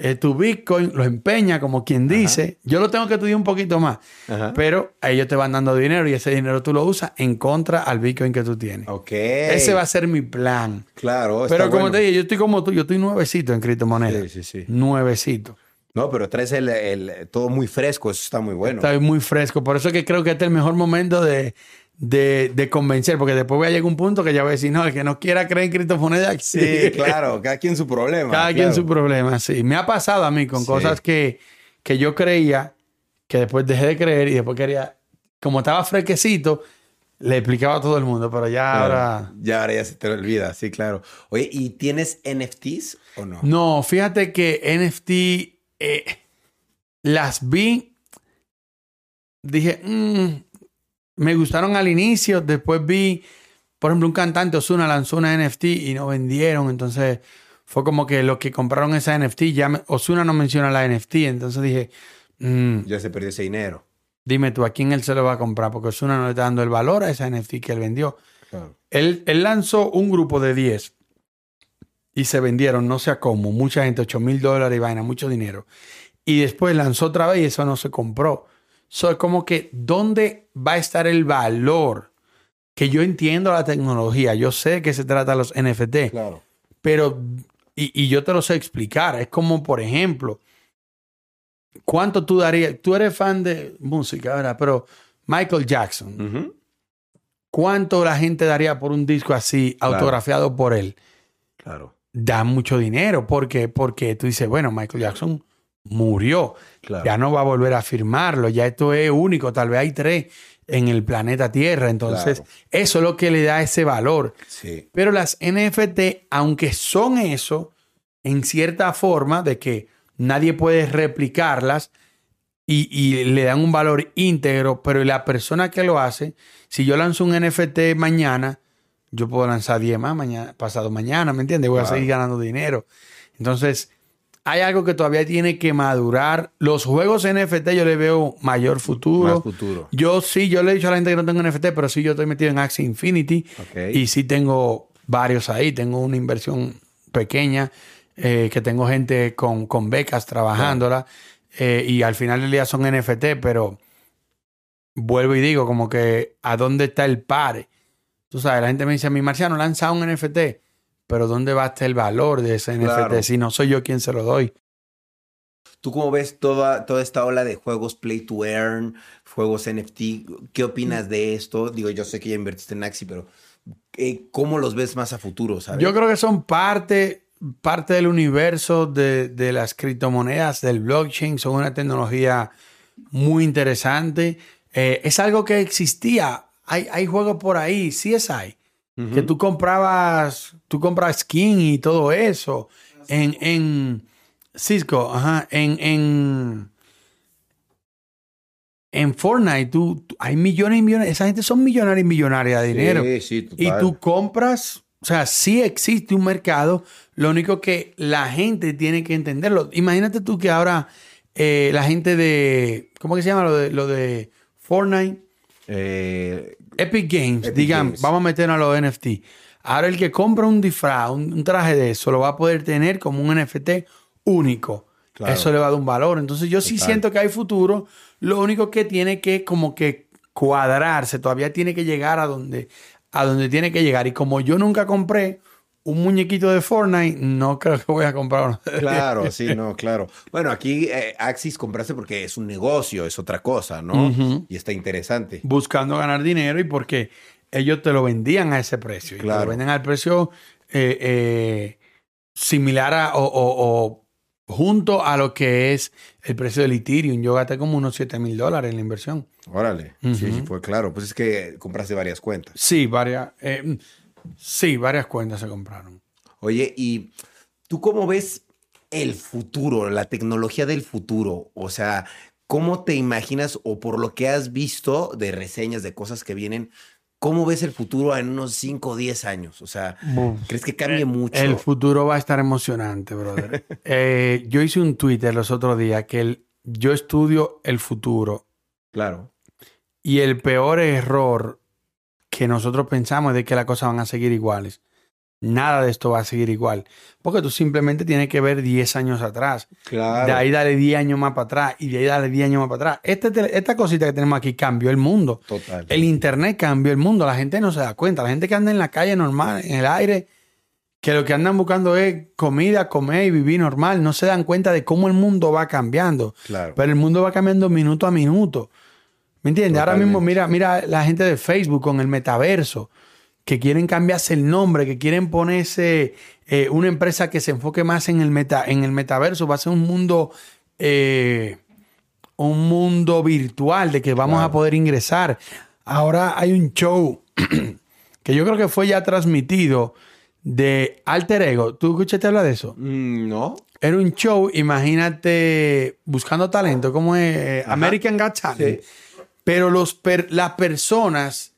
eh, tu Bitcoin, lo empeña, como quien dice. Yo lo tengo que estudiar un poquito más. Ajá. Pero ellos te van dando dinero y ese dinero tú lo usas en contra al Bitcoin que tú tienes. Ok. Ese va a ser mi plan. Claro. está Pero como bueno. te dije, yo estoy como tú, yo estoy nuevecito en criptomonedas. Sí, sí, sí. Nuevecito. No, pero traes el, el- todo muy fresco. Eso está muy bueno. Estoy muy fresco. Por eso es que creo que este es el mejor momento de, de, de convencer, porque después voy a llegar a un punto que ya voy a decir, no, el que no quiera creer en criptomonedas, Sí, claro. Cada quien su problema. Cada quien su problema, sí. Me ha pasado a mí con Sí. cosas que, que yo creía, que después dejé de creer y después quería, como estaba fresquecito, le explicaba a todo el mundo, pero ya Claro. ahora... Ya ahora ya se te olvida, sí, claro. Oye, ¿y tienes NFTs o no? No, fíjate que NFT eh, las vi, dije, "Mm, me gustaron al inicio, después vi, por ejemplo, un cantante Osuna lanzó una NFT y no vendieron, entonces fue como que los que compraron esa NFT, ya me- Osuna no menciona la NFT, entonces dije, "Mm, Ya se perdió ese dinero. dime tú, ¿a quién él se lo va a comprar? Porque Osuna no le está dando el valor a esa NFT que él vendió. Claro. Él, él lanzó un grupo de 10 y se vendieron, no sé a cómo, mucha gente, 8 mil dólares y vaina, mucho dinero. Y después lanzó otra vez y eso no se compró. So, como que, ¿dónde va a estar el valor? Que yo entiendo la tecnología, yo sé que se trata de los NFT, Claro. pero, y, y yo te lo sé explicar, es como, por ejemplo, ¿cuánto tú darías? Tú eres fan de música, ¿verdad? Pero Michael Jackson. ¿Cuánto la gente daría por un disco así, Claro. autografiado por él? Claro. Da mucho dinero. ¿Por qué? Porque tú dices, bueno, Michael Jackson murió. Claro. Ya no va a volver a firmarlo. Ya esto es único. Tal vez hay tres en el planeta Tierra. Entonces, Claro. eso es lo que le da ese valor. Sí. Pero las NFT, aunque son eso, en cierta forma de que nadie puede replicarlas, y, y le dan un valor íntegro, pero la persona que lo hace, si yo lanzo un NFT mañana, yo puedo lanzar 10 más mañana, pasado mañana, ¿me entiendes? Voy a seguir ganando dinero. Entonces, hay algo que todavía tiene que madurar. Los juegos NFT yo le veo mayor futuro. Más futuro. Yo sí, yo le he dicho a la gente que no tengo NFT, pero sí yo estoy metido en Axie Infinity y sí tengo varios ahí. Tengo una inversión pequeña, eh, que tengo gente con, con becas trabajándola eh, y al final del día son NFT, pero vuelvo y digo como que ¿a dónde está el pare? Tú sabes, la gente me dice, mi marciano lanza un NFT, pero ¿dónde va a estar el valor de ese Claro. NFT si no soy yo quien se lo doy? ¿Tú cómo ves toda, toda esta ola de juegos Play to Earn, juegos NFT? ¿Qué opinas de esto? Digo, yo sé que ya invertiste en Axi, pero eh, ¿cómo los ves más a futuro, sabes? Yo creo que son parte, parte del universo de, de las criptomonedas, del blockchain. Son una tecnología muy interesante. Eh, es algo que existía. Hay, hay juegos por ahí, sí es hay. Que tú comprabas, tú compras skin y todo eso. En, en Cisco, ajá, en, en, en Fortnite, tú, tú- hay millones y millones, esa gente son millonarios y millonarias de dinero. Sí, sí, Y tú compras, o sea, sí existe un mercado, lo único que la gente tiene que entenderlo. Imagínate tú que ahora eh, la gente de, ¿cómo que se llama lo de, lo de Fortnite? Eh, Epic Games, Epic digan, Games. vamos a meternos a los NFT. Ahora el que compra un disfraz, un, un traje de eso, lo va a poder tener como un NFT único. Claro. Eso le va a dar un valor. Entonces yo sí siento que hay futuro. Lo único que tiene que como que cuadrarse, todavía tiene que llegar a donde, a donde tiene que llegar. Y como yo nunca compré un muñequito de Fortnite, no creo que voy a comprar uno. claro, sí, (laughs) no, claro. Bueno, aquí eh, Axis compraste porque es un negocio, es otra cosa, ¿no? Y está interesante. buscando ganar dinero y porque ellos te lo vendían a ese precio. Y te Claro. lo venden al precio eh, eh, similar a, o, o- o junto a lo que es el precio del Ethereum. Yo gasté como unos 7 mil dólares en la inversión. Órale. Sí, Ujú. sí, fue claro. Pues es que compraste varias cuentas. Sí, varias, eh, sí, varias cuentas se compraron. Oye, ¿y tú cómo ves el futuro, la tecnología del futuro? O sea, ¿cómo te imaginas o por lo que has visto de reseñas de cosas que vienen, cómo ves el futuro en unos 5 o 10 años? O sea, ¿crees que cambie mucho? El futuro va a estar emocionante, brother. (laughs) Eh, yo hice un Twitter los otros días que el- yo estudio el futuro Claro. Y el peor error que nosotros pensamos de que las cosas van a seguir iguales. Nada de esto va a seguir igual. Porque tú simplemente tienes que ver 10 años atrás. Claro. De ahí dale 10 años más para atrás. Y de ahí dale 10 años más para atrás. Este esta cosita que tenemos aquí cambió el mundo. Total. El internet cambió el mundo. La gente no se da cuenta. La gente que anda en la calle normal, en el aire, que lo que andan buscando es comida, comer y vivir normal. No se dan cuenta de cómo el mundo va cambiando. Claro. Pero el mundo va cambiando minuto a minuto. ¿Me entiendes? Ahora mismo, mira, mira la gente de Facebook con el metaverso, que quieren cambiarse el nombre, que quieren ponerse eh, una empresa que se enfoque más en el, meta, en el metaverso. Va a ser un mundo, eh, un mundo virtual de que vamos Claro. a poder ingresar. Ahora hay un show (clears throat) que yo creo que fue ya transmitido de Alter Ego. ¿Tú escuchaste hablar de eso? Mm, ¿No? Era un show, imagínate, buscando talento, como es Ajá. American Got Talent. Sí. Pero los per- las personas,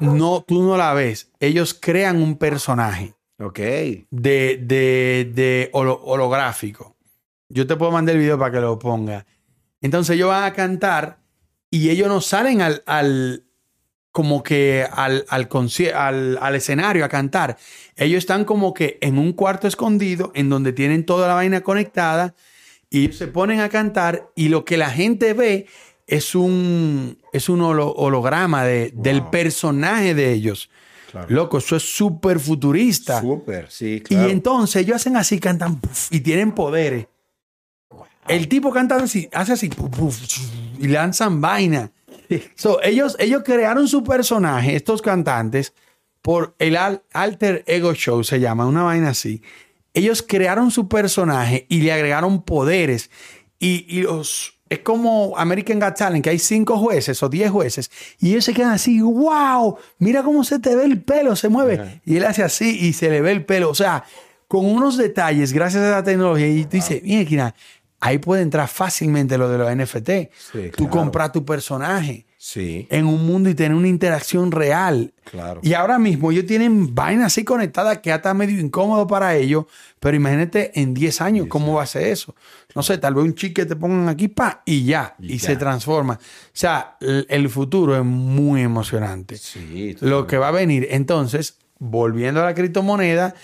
no, tú no la ves. Ellos crean un personaje Ok. de, de, de holo- holográfico. Yo te puedo mandar el video para que lo ponga. Entonces ellos van a cantar y ellos no salen al, al como que al, al, al, al escenario a cantar. Ellos están como que en un cuarto escondido en donde tienen toda la vaina conectada y ellos se ponen a cantar y lo que la gente ve es un, es un holo- holograma de, del personaje de ellos. Claro. Loco, eso es súper futurista. Súper, sí, claro. Y entonces ellos hacen así, cantan puf, y tienen poderes. El tipo canta así, hace así puf, puf, y lanzan vaina. So, ellos, ellos crearon su personaje, estos cantantes, por el Al- Alter Ego Show, se llama, una vaina así. Ellos crearon su personaje y le agregaron poderes. Y, y los. Es como American Got Talent, que hay cinco jueces o diez jueces, y ellos se quedan así, wow, mira cómo se te ve el pelo, se mueve. Ajá. Y él hace así y se le ve el pelo. O sea, con unos detalles, gracias a la tecnología, y tú dices, mira, ahí puede entrar fácilmente lo de los NFT. Sí, Tú claro. compras tu personaje Sí. en un mundo y tener una interacción real. Claro. Y ahora mismo ellos tienen vainas así conectadas que ya está medio incómodo para ellos, pero imagínate en 10 años cómo va a ser eso. No sé, tal vez un chip que te pongan aquí pa y ya, y, Y se transforma. O sea, el, futuro es muy emocionante. Sí. Lo que va a venir, entonces, volviendo a la criptomoneda,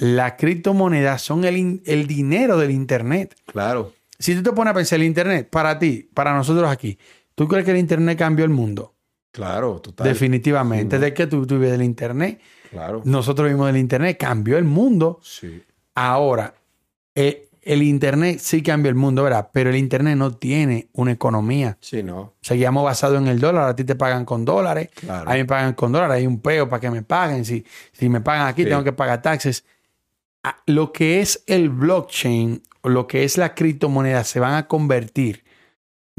las criptomonedas son el, el dinero del Internet. Claro. Si tú te pones a pensar el Internet, para ti, para nosotros aquí, ¿tú crees que el Internet cambió el mundo? Claro, total. Definitivamente. Desde que tú, tú vives del Internet, Claro. nosotros vimos del Internet, cambió el mundo. Sí. Ahora, eh, el Internet sí cambió el mundo, ¿verdad? Pero el Internet no tiene una economía. Sí, no. Seguíamos basados en el dólar, a ti te pagan con dólares, Claro. a mí me pagan con dólares, hay un peo para que me paguen. Si, si me pagan aquí, Sí. tengo que pagar taxes. Ah, Lo que es el blockchain, lo que es la criptomoneda, se van a convertir.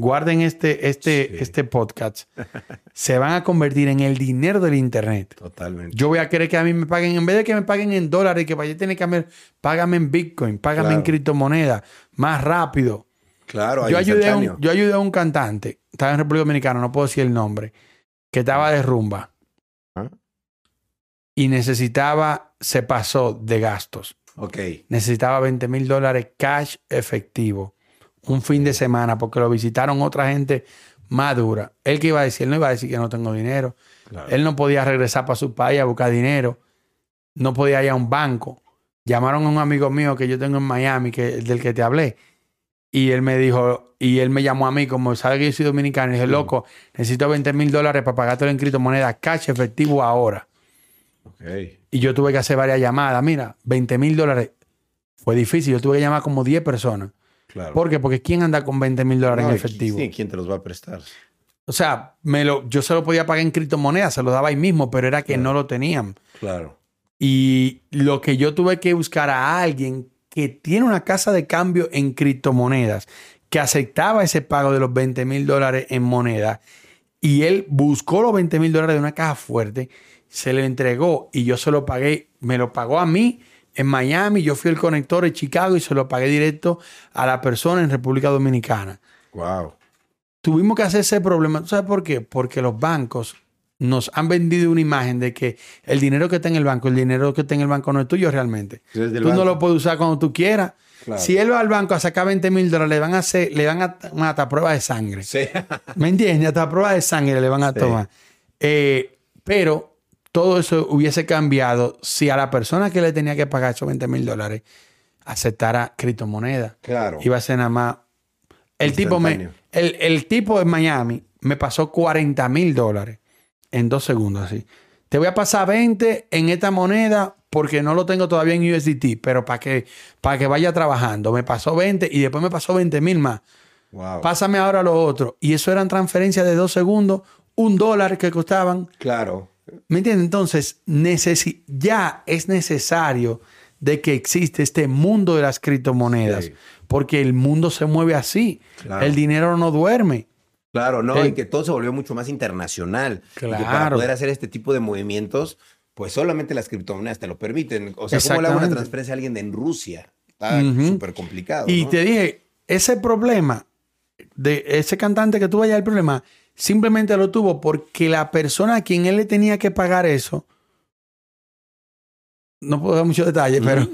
Guarden este, este, Sí. este podcast. (laughs) se van a convertir en el dinero del Internet. Totalmente. Yo voy a querer que a mí me paguen, en vez de que me paguen en dólares y que vaya a tener que cambiar, págame en Bitcoin, págame en Claro. criptomoneda, más rápido. Claro. Yo ayudé, un, yo ayudé a un cantante, estaba en República Dominicana, no puedo decir el nombre, que estaba de rumba Ah. y necesitaba, se pasó de gastos, Ok. necesitaba 20 mil dólares cash efectivo, un fin de semana, porque lo visitaron otra gente más dura. Él que iba a decir, él no iba a decir que no tengo dinero, Claro. él no podía regresar para su país a buscar dinero, no podía ir a un banco. Llamaron a un amigo mío que yo tengo en Miami, que, del que te hablé, y él me dijo, y él me llamó a mí, como sabe que yo soy dominicano, y dije, loco, necesito 20 mil dólares para pagarte en criptomonedas, cash efectivo ahora. Y yo tuve que hacer varias llamadas. Mira, 20 mil dólares fue difícil. Yo tuve que llamar como 10 personas. Claro. ¿Por qué? Porque ¿quién anda con 20 mil dólares No, en efectivo? Sí, ¿quién te los va a prestar? O sea, me lo, yo se lo podía pagar en criptomonedas, se lo daba ahí mismo, pero era que Claro. no lo tenían. Claro. Y lo que yo tuve que buscar a alguien que tiene una casa de cambio en criptomonedas, que aceptaba ese pago de los 20 mil dólares en moneda, y él buscó los 20 mil dólares de una caja fuerte, se lo entregó y yo se lo pagué, me lo pagó a mí en Miami, yo fui el conector en Chicago y se lo pagué directo a la persona en República Dominicana. Wow. Tuvimos que hacer ese problema. ¿Tú sabes por qué? Porque los bancos nos han vendido una imagen de que el dinero que está en el banco, el dinero que está en el banco no es tuyo realmente. Tú no lo puedes usar cuando tú quieras. Claro. Si él va al banco a sacar 20 mil dólares, le van a hacer, le van a hasta prueba de sangre. Sí. ¿Me entiendes? Hasta prueba de sangre le van a Sí. tomar. Eh, pero todo eso hubiese cambiado si a la persona que le tenía que pagar esos 20 mil dólares aceptara criptomonedas. Claro. Iba a ser nada más. El tipo, me, el, el tipo en Miami me pasó 40 mil dólares en dos segundos así. Te voy a pasar 20 en esta moneda porque no lo tengo todavía en USDT, pero para que, para que vaya trabajando. Me pasó 20 y después me pasó 20 mil más. Wow. Pásame ahora lo otro. Y eso eran transferencias de dos segundos, un dólar que costaban. Claro. ¿Me entiendes? Entonces, necesi- ya es necesario de que existe este mundo de las criptomonedas. Sí. Porque el mundo se mueve así. Claro. El dinero no duerme. Claro, no, y que todo se volvió mucho más internacional. Y que para Claro. poder hacer este tipo de movimientos, pues solamente las criptomonedas te lo permiten. O sea, ¿cómo le hago una transferencia a alguien de en Rusia? Está Ujú. súper complicado. Y ¿no? te dije, ese problema de ese cantante que tuvo allá el problema, simplemente lo tuvo porque la persona a quien él le tenía que pagar eso, no puedo dar muchos detalles, pero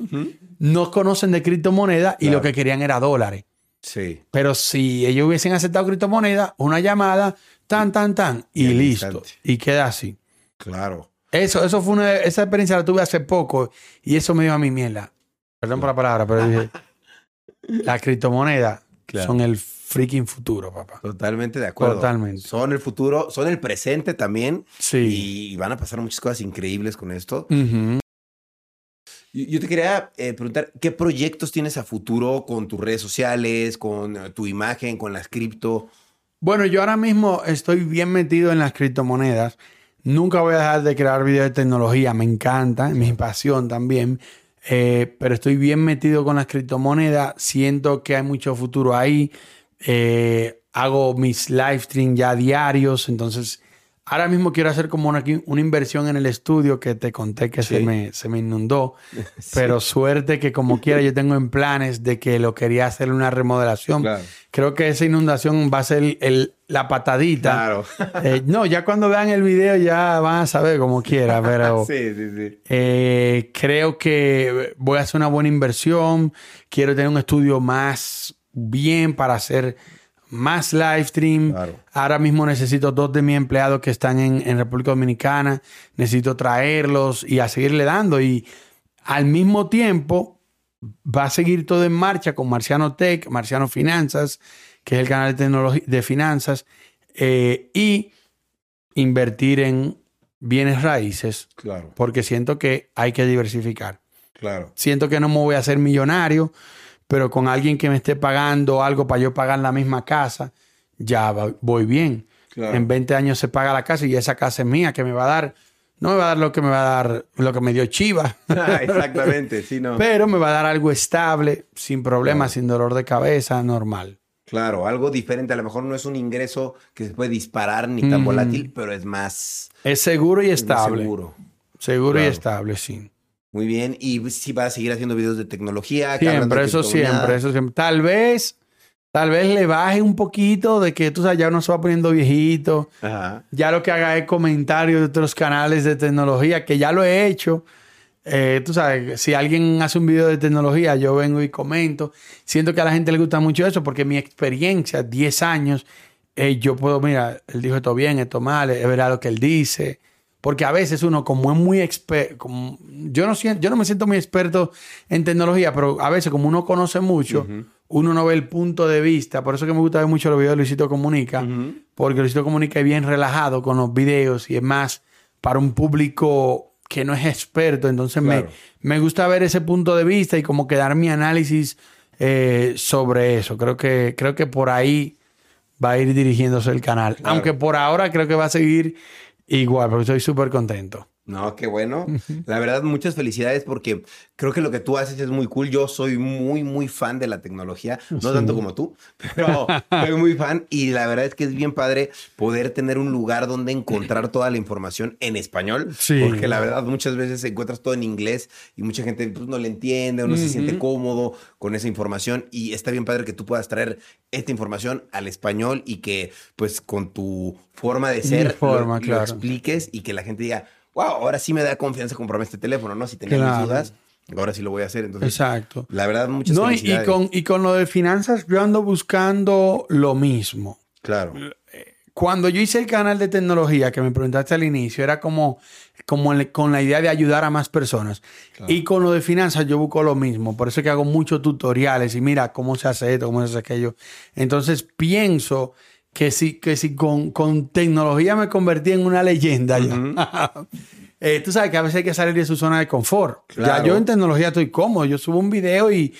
no conocen de criptomonedas y Claro. lo que querían era dólares. Sí. Pero si ellos hubiesen aceptado criptomonedas, una llamada, tan, tan, tan, y listo. instante. Y queda así. Claro. Eso, eso fue una, esa experiencia la tuve hace poco y eso me dio a mi mierda. Perdón por la palabra, pero dije, (laughs) las criptomonedas Claro. son el freaking futuro, papá. Totalmente de acuerdo. Totalmente. Son el futuro, son el presente también. Sí. Y van a pasar muchas cosas increíbles con esto. Ujú. Yo yo te quería eh, preguntar, ¿qué proyectos tienes a futuro con tus redes sociales, con eh, tu imagen, con las cripto? Bueno, yo ahora mismo estoy bien metido en las criptomonedas. Nunca voy a dejar de crear videos de tecnología, me encanta, es mi pasión también. Eh, pero estoy bien metido con las criptomonedas. Siento que hay mucho futuro ahí. Eh, hago mis live streams ya diarios, entonces Ahora mismo quiero hacer como una, una inversión en el estudio que te conté que se, me, se me inundó. (laughs) Pero suerte que como quiera yo tengo en planes de que lo quería hacer una remodelación. Creo que esa inundación va a ser el, la patadita. Claro. (laughs) Eh, no, ya cuando vean el video ya van a saber como quiera, pero (laughs) sí, sí, sí. Eh, creo que voy a hacer una buena inversión. Quiero tener un estudio más bien para hacer más live stream. Ahora mismo necesito dos de mis empleados que están en, República Dominicana. Necesito traerlos y a seguirle dando. Y al mismo tiempo va a seguir todo en marcha con Marciano Tech, Marciano Finanzas, que es el canal de tecnología de finanzas, eh, y invertir en bienes raíces. Claro. Porque siento que hay que diversificar. Claro. Siento que no me voy a hacer millonario pero con alguien que me esté pagando algo para yo pagar la misma casa, ya voy bien. En 20 años se paga la casa y esa casa es mía, que me va a dar, no me va a dar lo que me va a dar, lo que me dio Chiva. Ah, (laughs) exactamente, sí, no. Pero me va a dar algo estable, sin problemas, sin dolor de cabeza, normal. Claro, algo diferente. A lo mejor no es un ingreso que se puede disparar ni tan volátil, pero es más. Es seguro y estable. Seguro. Seguro y estable, sí. Muy bien. Y si vas a seguir haciendo videos de tecnología. Siempre, eso siempre, eso siempre. Tal vez, tal vez le baje un poquito de que tú sabes, ya uno se va poniendo viejito. Ya lo que haga es comentarios de otros canales de tecnología, que ya lo he hecho. Eh, tú sabes, si alguien hace un video de tecnología, yo vengo y comento. Siento que a la gente le gusta mucho eso porque mi experiencia, 10 años, eh, yo puedo, mira, él dijo esto bien, esto mal, es verdad lo que él dice. Porque a veces uno, como es muy experto, yo, no siento, yo no me siento muy experto en tecnología, pero a veces como uno conoce mucho, uno no ve el punto de vista. Por eso que me gusta ver mucho los videos de Luisito Comunica, porque Luisito Comunica es bien relajado con los videos y es más para un público que no es experto. Entonces me, me, gusta ver ese punto de vista y como que dar mi análisis eh, sobre eso. Creo que, creo que por ahí va a ir dirigiéndose el canal. Aunque por ahora creo que va a seguir Igual, porque estoy súper contento. No, qué bueno. La verdad, muchas felicidades porque creo que lo que tú haces es muy cool. Yo soy muy, muy fan de la tecnología. No tanto como tú, (laughs) pero soy muy fan. Y la verdad es que es bien padre poder tener un lugar donde encontrar toda la información en español. Sí. Porque la verdad, muchas veces encuentras todo en inglés y mucha gente pues, no le entiende o no se siente cómodo con esa información. Y está bien padre que tú puedas traer esta información al español y que, pues, con tu forma de ser, forma, lo expliques y que la gente diga wow, ahora sí me da confianza comprarme este teléfono, ¿no? Si tenía mis dudas, ahora sí lo voy a hacer. Entonces, Exacto. La verdad, muchas no, Y con, y con lo de finanzas, yo ando buscando lo mismo. Claro. Cuando yo hice el canal de tecnología que me preguntaste al inicio, era como, como con la idea de ayudar a más personas. Y con lo de finanzas yo busco lo mismo. Por eso es que hago muchos tutoriales y mira cómo se hace esto, cómo se hace aquello. Entonces pienso que si, que si con, con tecnología me convertí en una leyenda (laughs) eh, tú sabes que a veces hay que salir de su zona de confort. Ya yo en tecnología estoy cómodo. Yo subo un video y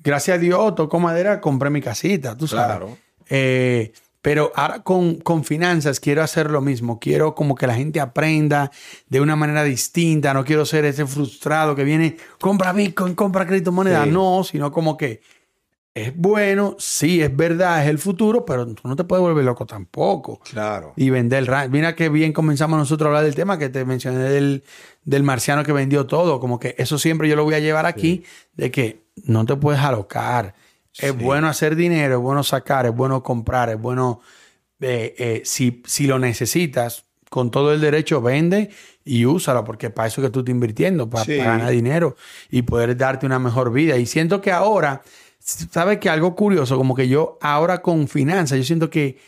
gracias a Dios toco madera, compré mi casita, tú sabes. Claro. Eh, pero ahora con, con, finanzas quiero hacer lo mismo. Quiero como que la gente aprenda de una manera distinta. No quiero ser ese frustrado que viene, compra Bitcoin, compra crédito moneda. No, sino como que es bueno, sí, es verdad, es el futuro, pero tú no te puedes volver loco tampoco. Claro. Y vender. Mira qué bien comenzamos nosotros a hablar del tema que te mencioné del, del marciano que vendió todo. Como que eso siempre yo lo voy a llevar aquí, de que no te puedes alocar. Es bueno hacer dinero, es bueno sacar, es bueno comprar, es bueno. Eh, eh, si, si lo necesitas, con todo el derecho, vende y úsalo, porque para eso que tú estás invirtiendo, para ganar dinero y poder darte una mejor vida. Y siento que ahora ¿Sabes que algo curioso? Como que yo ahora con finanzas, yo siento que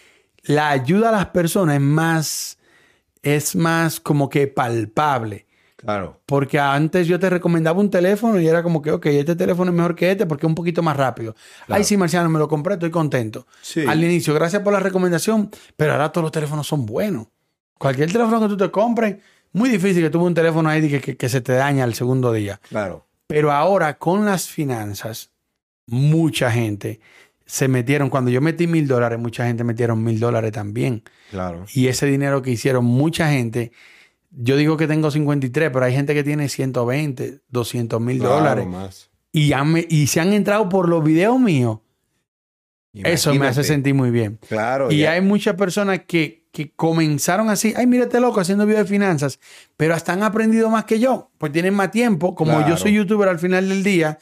la ayuda a las personas es más, es más como que palpable. Claro. Porque antes yo te recomendaba un teléfono y era como que, ok, este teléfono es mejor que este porque es un poquito más rápido. Ay, sí, Marciano, me lo compré, estoy contento. Al inicio, gracias por la recomendación, pero ahora todos los teléfonos son buenos. Cualquier teléfono que tú te compres, muy difícil que tuve un teléfono ahí que, que, que se te daña el segundo día. Claro. Pero ahora con las finanzas, mucha gente se metieron, cuando yo metí mil dólares, mucha gente metieron mil dólares también. Claro. Y ese dinero que hicieron mucha gente, yo digo que tengo 53, pero hay gente que tiene 120, 200 mil dólares. Más. Y, y se han entrado por los videos míos. Eso me hace sentir muy bien. Claro. Y hay muchas personas que que comenzaron así, ay, mírate loco haciendo videos de finanzas, pero hasta han aprendido más que yo, pues tienen más tiempo, como yo soy youtuber al final del día,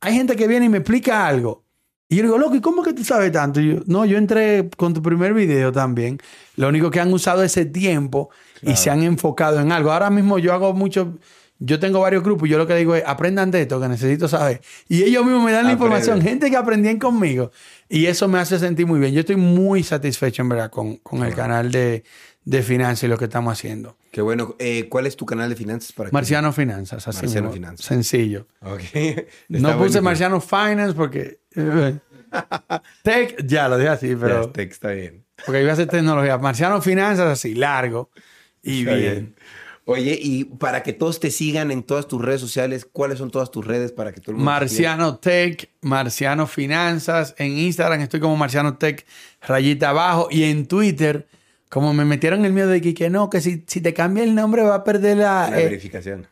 hay gente que viene y me explica algo. Y yo digo, loco, ¿y cómo que tú sabes tanto? Y yo, no, yo entré con tu primer video también. Lo único que han usado ese tiempo y se han enfocado en algo. Ahora mismo yo hago mucho, yo tengo varios grupos y yo lo que digo es, aprendan de esto que necesito saber. Y ellos mismos me dan la información, gente que aprendían conmigo. Y eso me hace sentir muy bien. Yo estoy muy satisfecho, en verdad, con, con el canal de, de finanzas y lo que estamos haciendo. Qué bueno. Eh, ¿Cuál es tu canal de finanzas para que- Marciano Finanzas, así Marciano mismo. Finanzas. Sencillo. Ok. (laughs) No puse buenísimo. Marciano Finance porque... eh, (laughs) Tech, ya lo dije así, pero... está, está bien. Porque iba a hacer tecnología. Marciano Finanzas así, largo y bien. Oye, y para que todos te sigan en todas tus redes sociales, ¿cuáles son todas tus redes para que todo el mundo te? Marciano Tech, Marciano Finanzas. En Instagram estoy como Marciano Tech, rayita abajo. Y en Twitter, como me metieron el miedo de que, que no, que si, si te cambia el nombre va a perder la... La eh, verificación.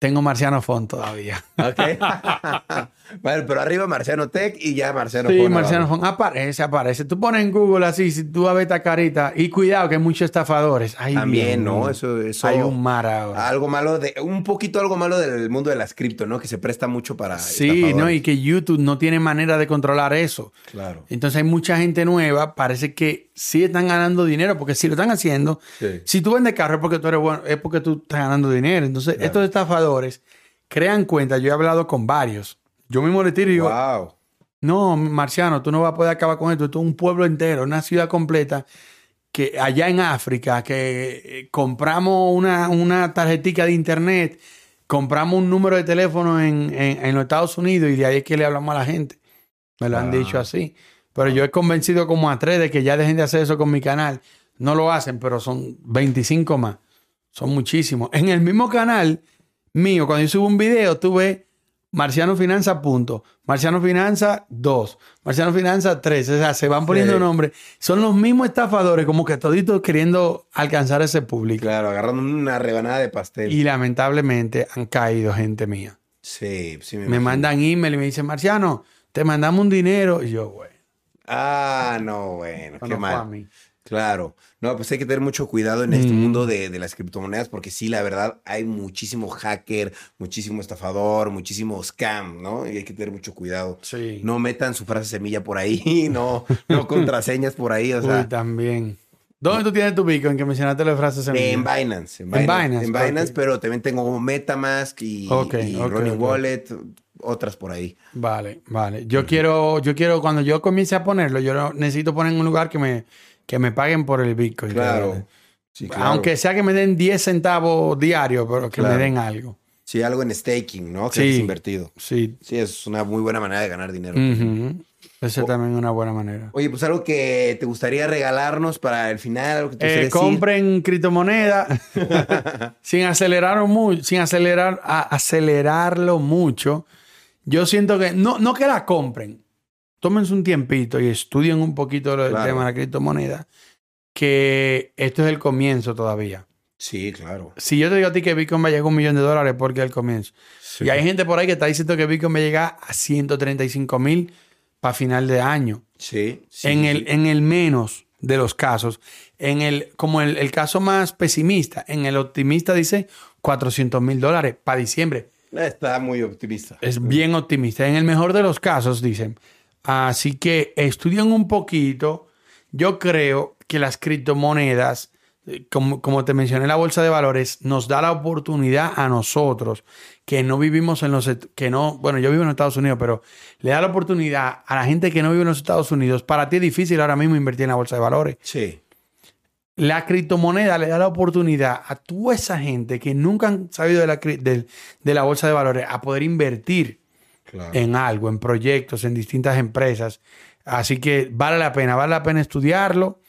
Tengo Marciano Font todavía. Ok. (laughs) vale, pero arriba Marciano Tech y ya Marciano Sí, Fon Marciano. Font. Aparece, aparece. Tú pones en Google así, si tú a ver esta carita. Y cuidado que hay muchos estafadores. Ay, También, Dios ¿no? Eso, eso. Hay un mar ahora. Algo malo de, un poquito algo malo del mundo de las cripto, ¿no? Que se presta mucho para. Sí. ¿no? Y que YouTube no tiene manera de controlar eso. Claro. Entonces hay mucha gente nueva, parece que sí están ganando dinero, porque si lo están haciendo, Sí. si tú vendes carro es porque tú eres bueno, es porque tú estás ganando dinero. Entonces, Claro. estos estafadores crean cuenta, yo he hablado con varios. Yo mismo le tiro y digo, Wow. no, Marciano, tú no vas a poder acabar con esto. Esto es un pueblo entero, una ciudad completa, que allá en África, que eh, compramos una, una tarjetica de internet, compramos un número de teléfono en, en- en los Estados Unidos y de ahí es que le hablamos a la gente. Me lo han Ah. dicho así. Pero yo he convencido como a tres de que ya dejen de hacer eso con mi canal. No lo hacen, pero son 25 más. Son muchísimos. En el mismo canal mío, cuando yo subo un video, tú ves Marciano Finanza punto, Marciano Finanza 2, Marciano Finanza 3. O sea, se van poniendo Sí. nombres. Son los mismos estafadores, como que toditos queriendo alcanzar ese público. Claro, agarrando una rebanada de pastel. Y lamentablemente han caído gente mía. Sí, sí me, Me imagino. mandan email y me dicen, Marciano, te mandamos un dinero. Y yo, güey, Ah, no, bueno, no qué mal. Claro. No, pues hay que tener mucho cuidado en este Mm. mundo de, de las criptomonedas porque sí, la verdad, hay muchísimo hacker, muchísimo estafador, muchísimo scam, ¿no? Y hay que tener mucho cuidado. Sí. No metan su frase semilla por ahí, (laughs) no, no contraseñas por ahí, o Uy, sea. también. ¿Dónde tú tienes tu Bitcoin? Que mencionaste las frases en En Binance, en En Binance, en Binance, pero también tengo Metamask y, Ok, y ok, Running ok. Wallet, otras por ahí. Vale, vale. Yo quiero, yo quiero, cuando yo comience a ponerlo, yo necesito poner en un lugar que me, que me paguen por el Bitcoin. Claro. Sí, claro. Aunque sea que me den 10 centavos diarios, pero que Claro. me den algo. Sí, algo en staking, ¿no? Que Sí. es invertido. Sí. Sí, es una muy buena manera de ganar dinero. Ujú. Esa también es una buena manera. Oye, pues algo que te gustaría regalarnos para el final, algo que te Eh, compren criptomonedas (laughs) sin acelerar mucho, sin acelerar, a- acelerarlo mucho. Yo siento que no, no que la compren. Tómense un tiempito y estudien un poquito lo del Claro. tema de la criptomoneda. Que esto es el comienzo todavía. Sí, claro. Si yo te digo a ti que Bitcoin va a llegar a un millón de dólares, porque es el comienzo. Sí. Y hay gente por ahí que está diciendo que Bitcoin va a llegar a 135 mil para final de año Sí. sí, en, el, sí. en el menos de los casos. En el, como el, el caso más pesimista, en el optimista dice 400 mil dólares para diciembre. Está muy optimista. Es bien optimista. En el mejor de los casos, dicen. Así que estudien un poquito. Yo creo que las criptomonedas, eh, como, como te mencioné, la bolsa de valores nos da la oportunidad a nosotros que no vivimos en los, que no, bueno, yo vivo en Estados Unidos, pero le da la oportunidad a la gente que no vive en los Estados Unidos. Para ti es difícil ahora mismo invertir en la bolsa de valores. Sí. La criptomoneda le da la oportunidad a toda esa gente que nunca han sabido de la, de la bolsa de valores a poder invertir Claro. en algo, en proyectos, en distintas empresas. Así que vale la pena, vale la pena estudiarlo.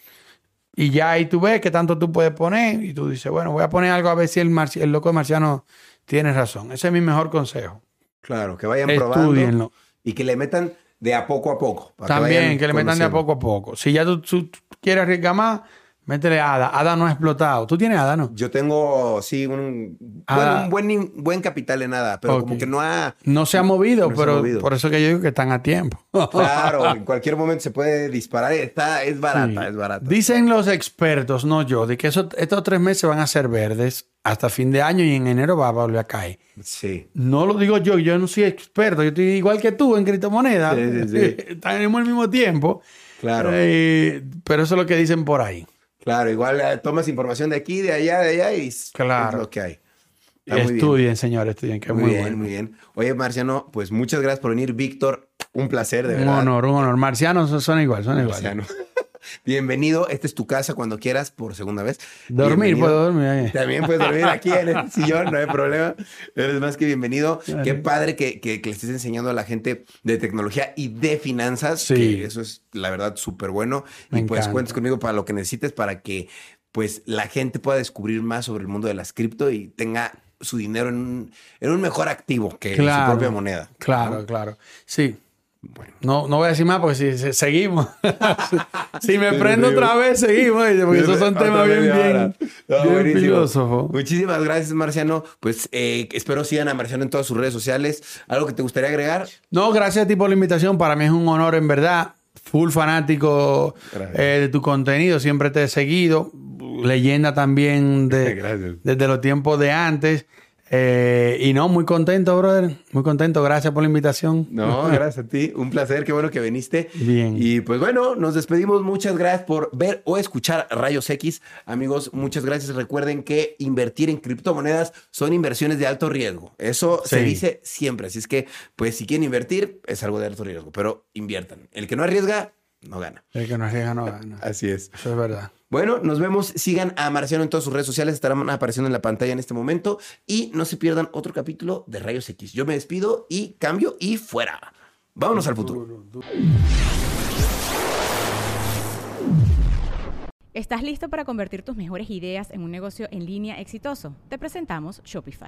Y ya ahí tú ves qué tanto tú puedes poner y tú dices, bueno, voy a poner algo a ver si el, marci- el loco marciano tiene razón. Ese es mi mejor consejo. Claro, que vayan probando y que le metan de a poco a poco. para También que le metan de a poco a poco. Si ya tú, tú quieres arriesgar más, Métele ADA. ADA no ha explotado. ¿Tú tienes ADA, no? Yo tengo, sí, un, bueno, un buen, buen capital en nada, pero como que no ha... No se ha movido, No se ha pero movido. por eso que yo digo que están a tiempo. (laughs) Claro, en cualquier momento se puede disparar. Está, es barata, Sí. es barata. Dicen los expertos, no yo, de que eso- estos tres meses van a ser verdes hasta fin de año y en enero va a volver a caer. Sí. No lo digo yo, yo no soy experto, yo estoy igual que tú en criptomonedas. Sí, sí, sí. (laughs) Tenemos el mismo tiempo. Claro. Eh, pero eso es lo que dicen por ahí. Claro, igual eh, tomas información de aquí, de allá, de allá y es- Claro. es lo que hay. Está muy bien. Estudien, señores, estudien, que Muy, muy, bien, bueno. muy bien. Oye, Marciano, pues muchas gracias por venir. Víctor, un placer, de Un verdad. honor, un honor. Marcianos son igual, son igual. Bienvenido. Esta es tu casa cuando quieras por segunda vez. Dormir, Bienvenido. puedo dormir ahí. También puedes dormir aquí en este (laughs) sillón, no hay problema. Eres más que bienvenido. Qué padre que, que- que le estés enseñando a la gente de tecnología y de finanzas. Sí. que eso es, la verdad, súper bueno. Me y pues encanta. cuentes conmigo para lo que necesites para que pues la gente pueda descubrir más sobre el mundo de las cripto y tenga su dinero en un, en un mejor activo que su Claro. propia moneda. Claro, ¿no? claro. Sí. Bueno. No, no voy a decir más porque si, si- seguimos. (laughs) si me prendo otra vez, seguimos. Porque esos son temas bien, bien. No, bien filósofos. Muchísimas gracias, Marciano. Pues eh, espero sigan a Marciano en todas sus redes sociales. ¿Algo que te gustaría agregar? No, gracias a ti por la invitación. Para mí es un honor, en verdad. Full fanático eh, de tu contenido. Siempre te he seguido. Leyenda también de, (laughs) desde los tiempos de antes. Eh, y no, muy contento, brother. Muy contento. Gracias por la invitación. No, (laughs) gracias a ti. Un placer. Qué bueno que viniste. Bien. Y pues bueno, nos despedimos. Muchas gracias por ver o escuchar Rayos X. Amigos, muchas gracias. Recuerden que invertir en criptomonedas son inversiones de alto riesgo. Eso se dice siempre. Así es que, pues si quieren invertir, es algo de alto riesgo. Pero inviertan. El que no arriesga, no gana. El que no arriesga no gana. Así es. Eso es verdad. Bueno, nos vemos. Sigan a Marciano en todas sus redes sociales. Estarán apareciendo en la pantalla en este momento. Y no se pierdan otro capítulo de Rayos X. Yo me despido y cambio y fuera. Vámonos al futuro. ¿Estás listo para convertir tus mejores ideas en un negocio en línea exitoso? Te presentamos Shopify.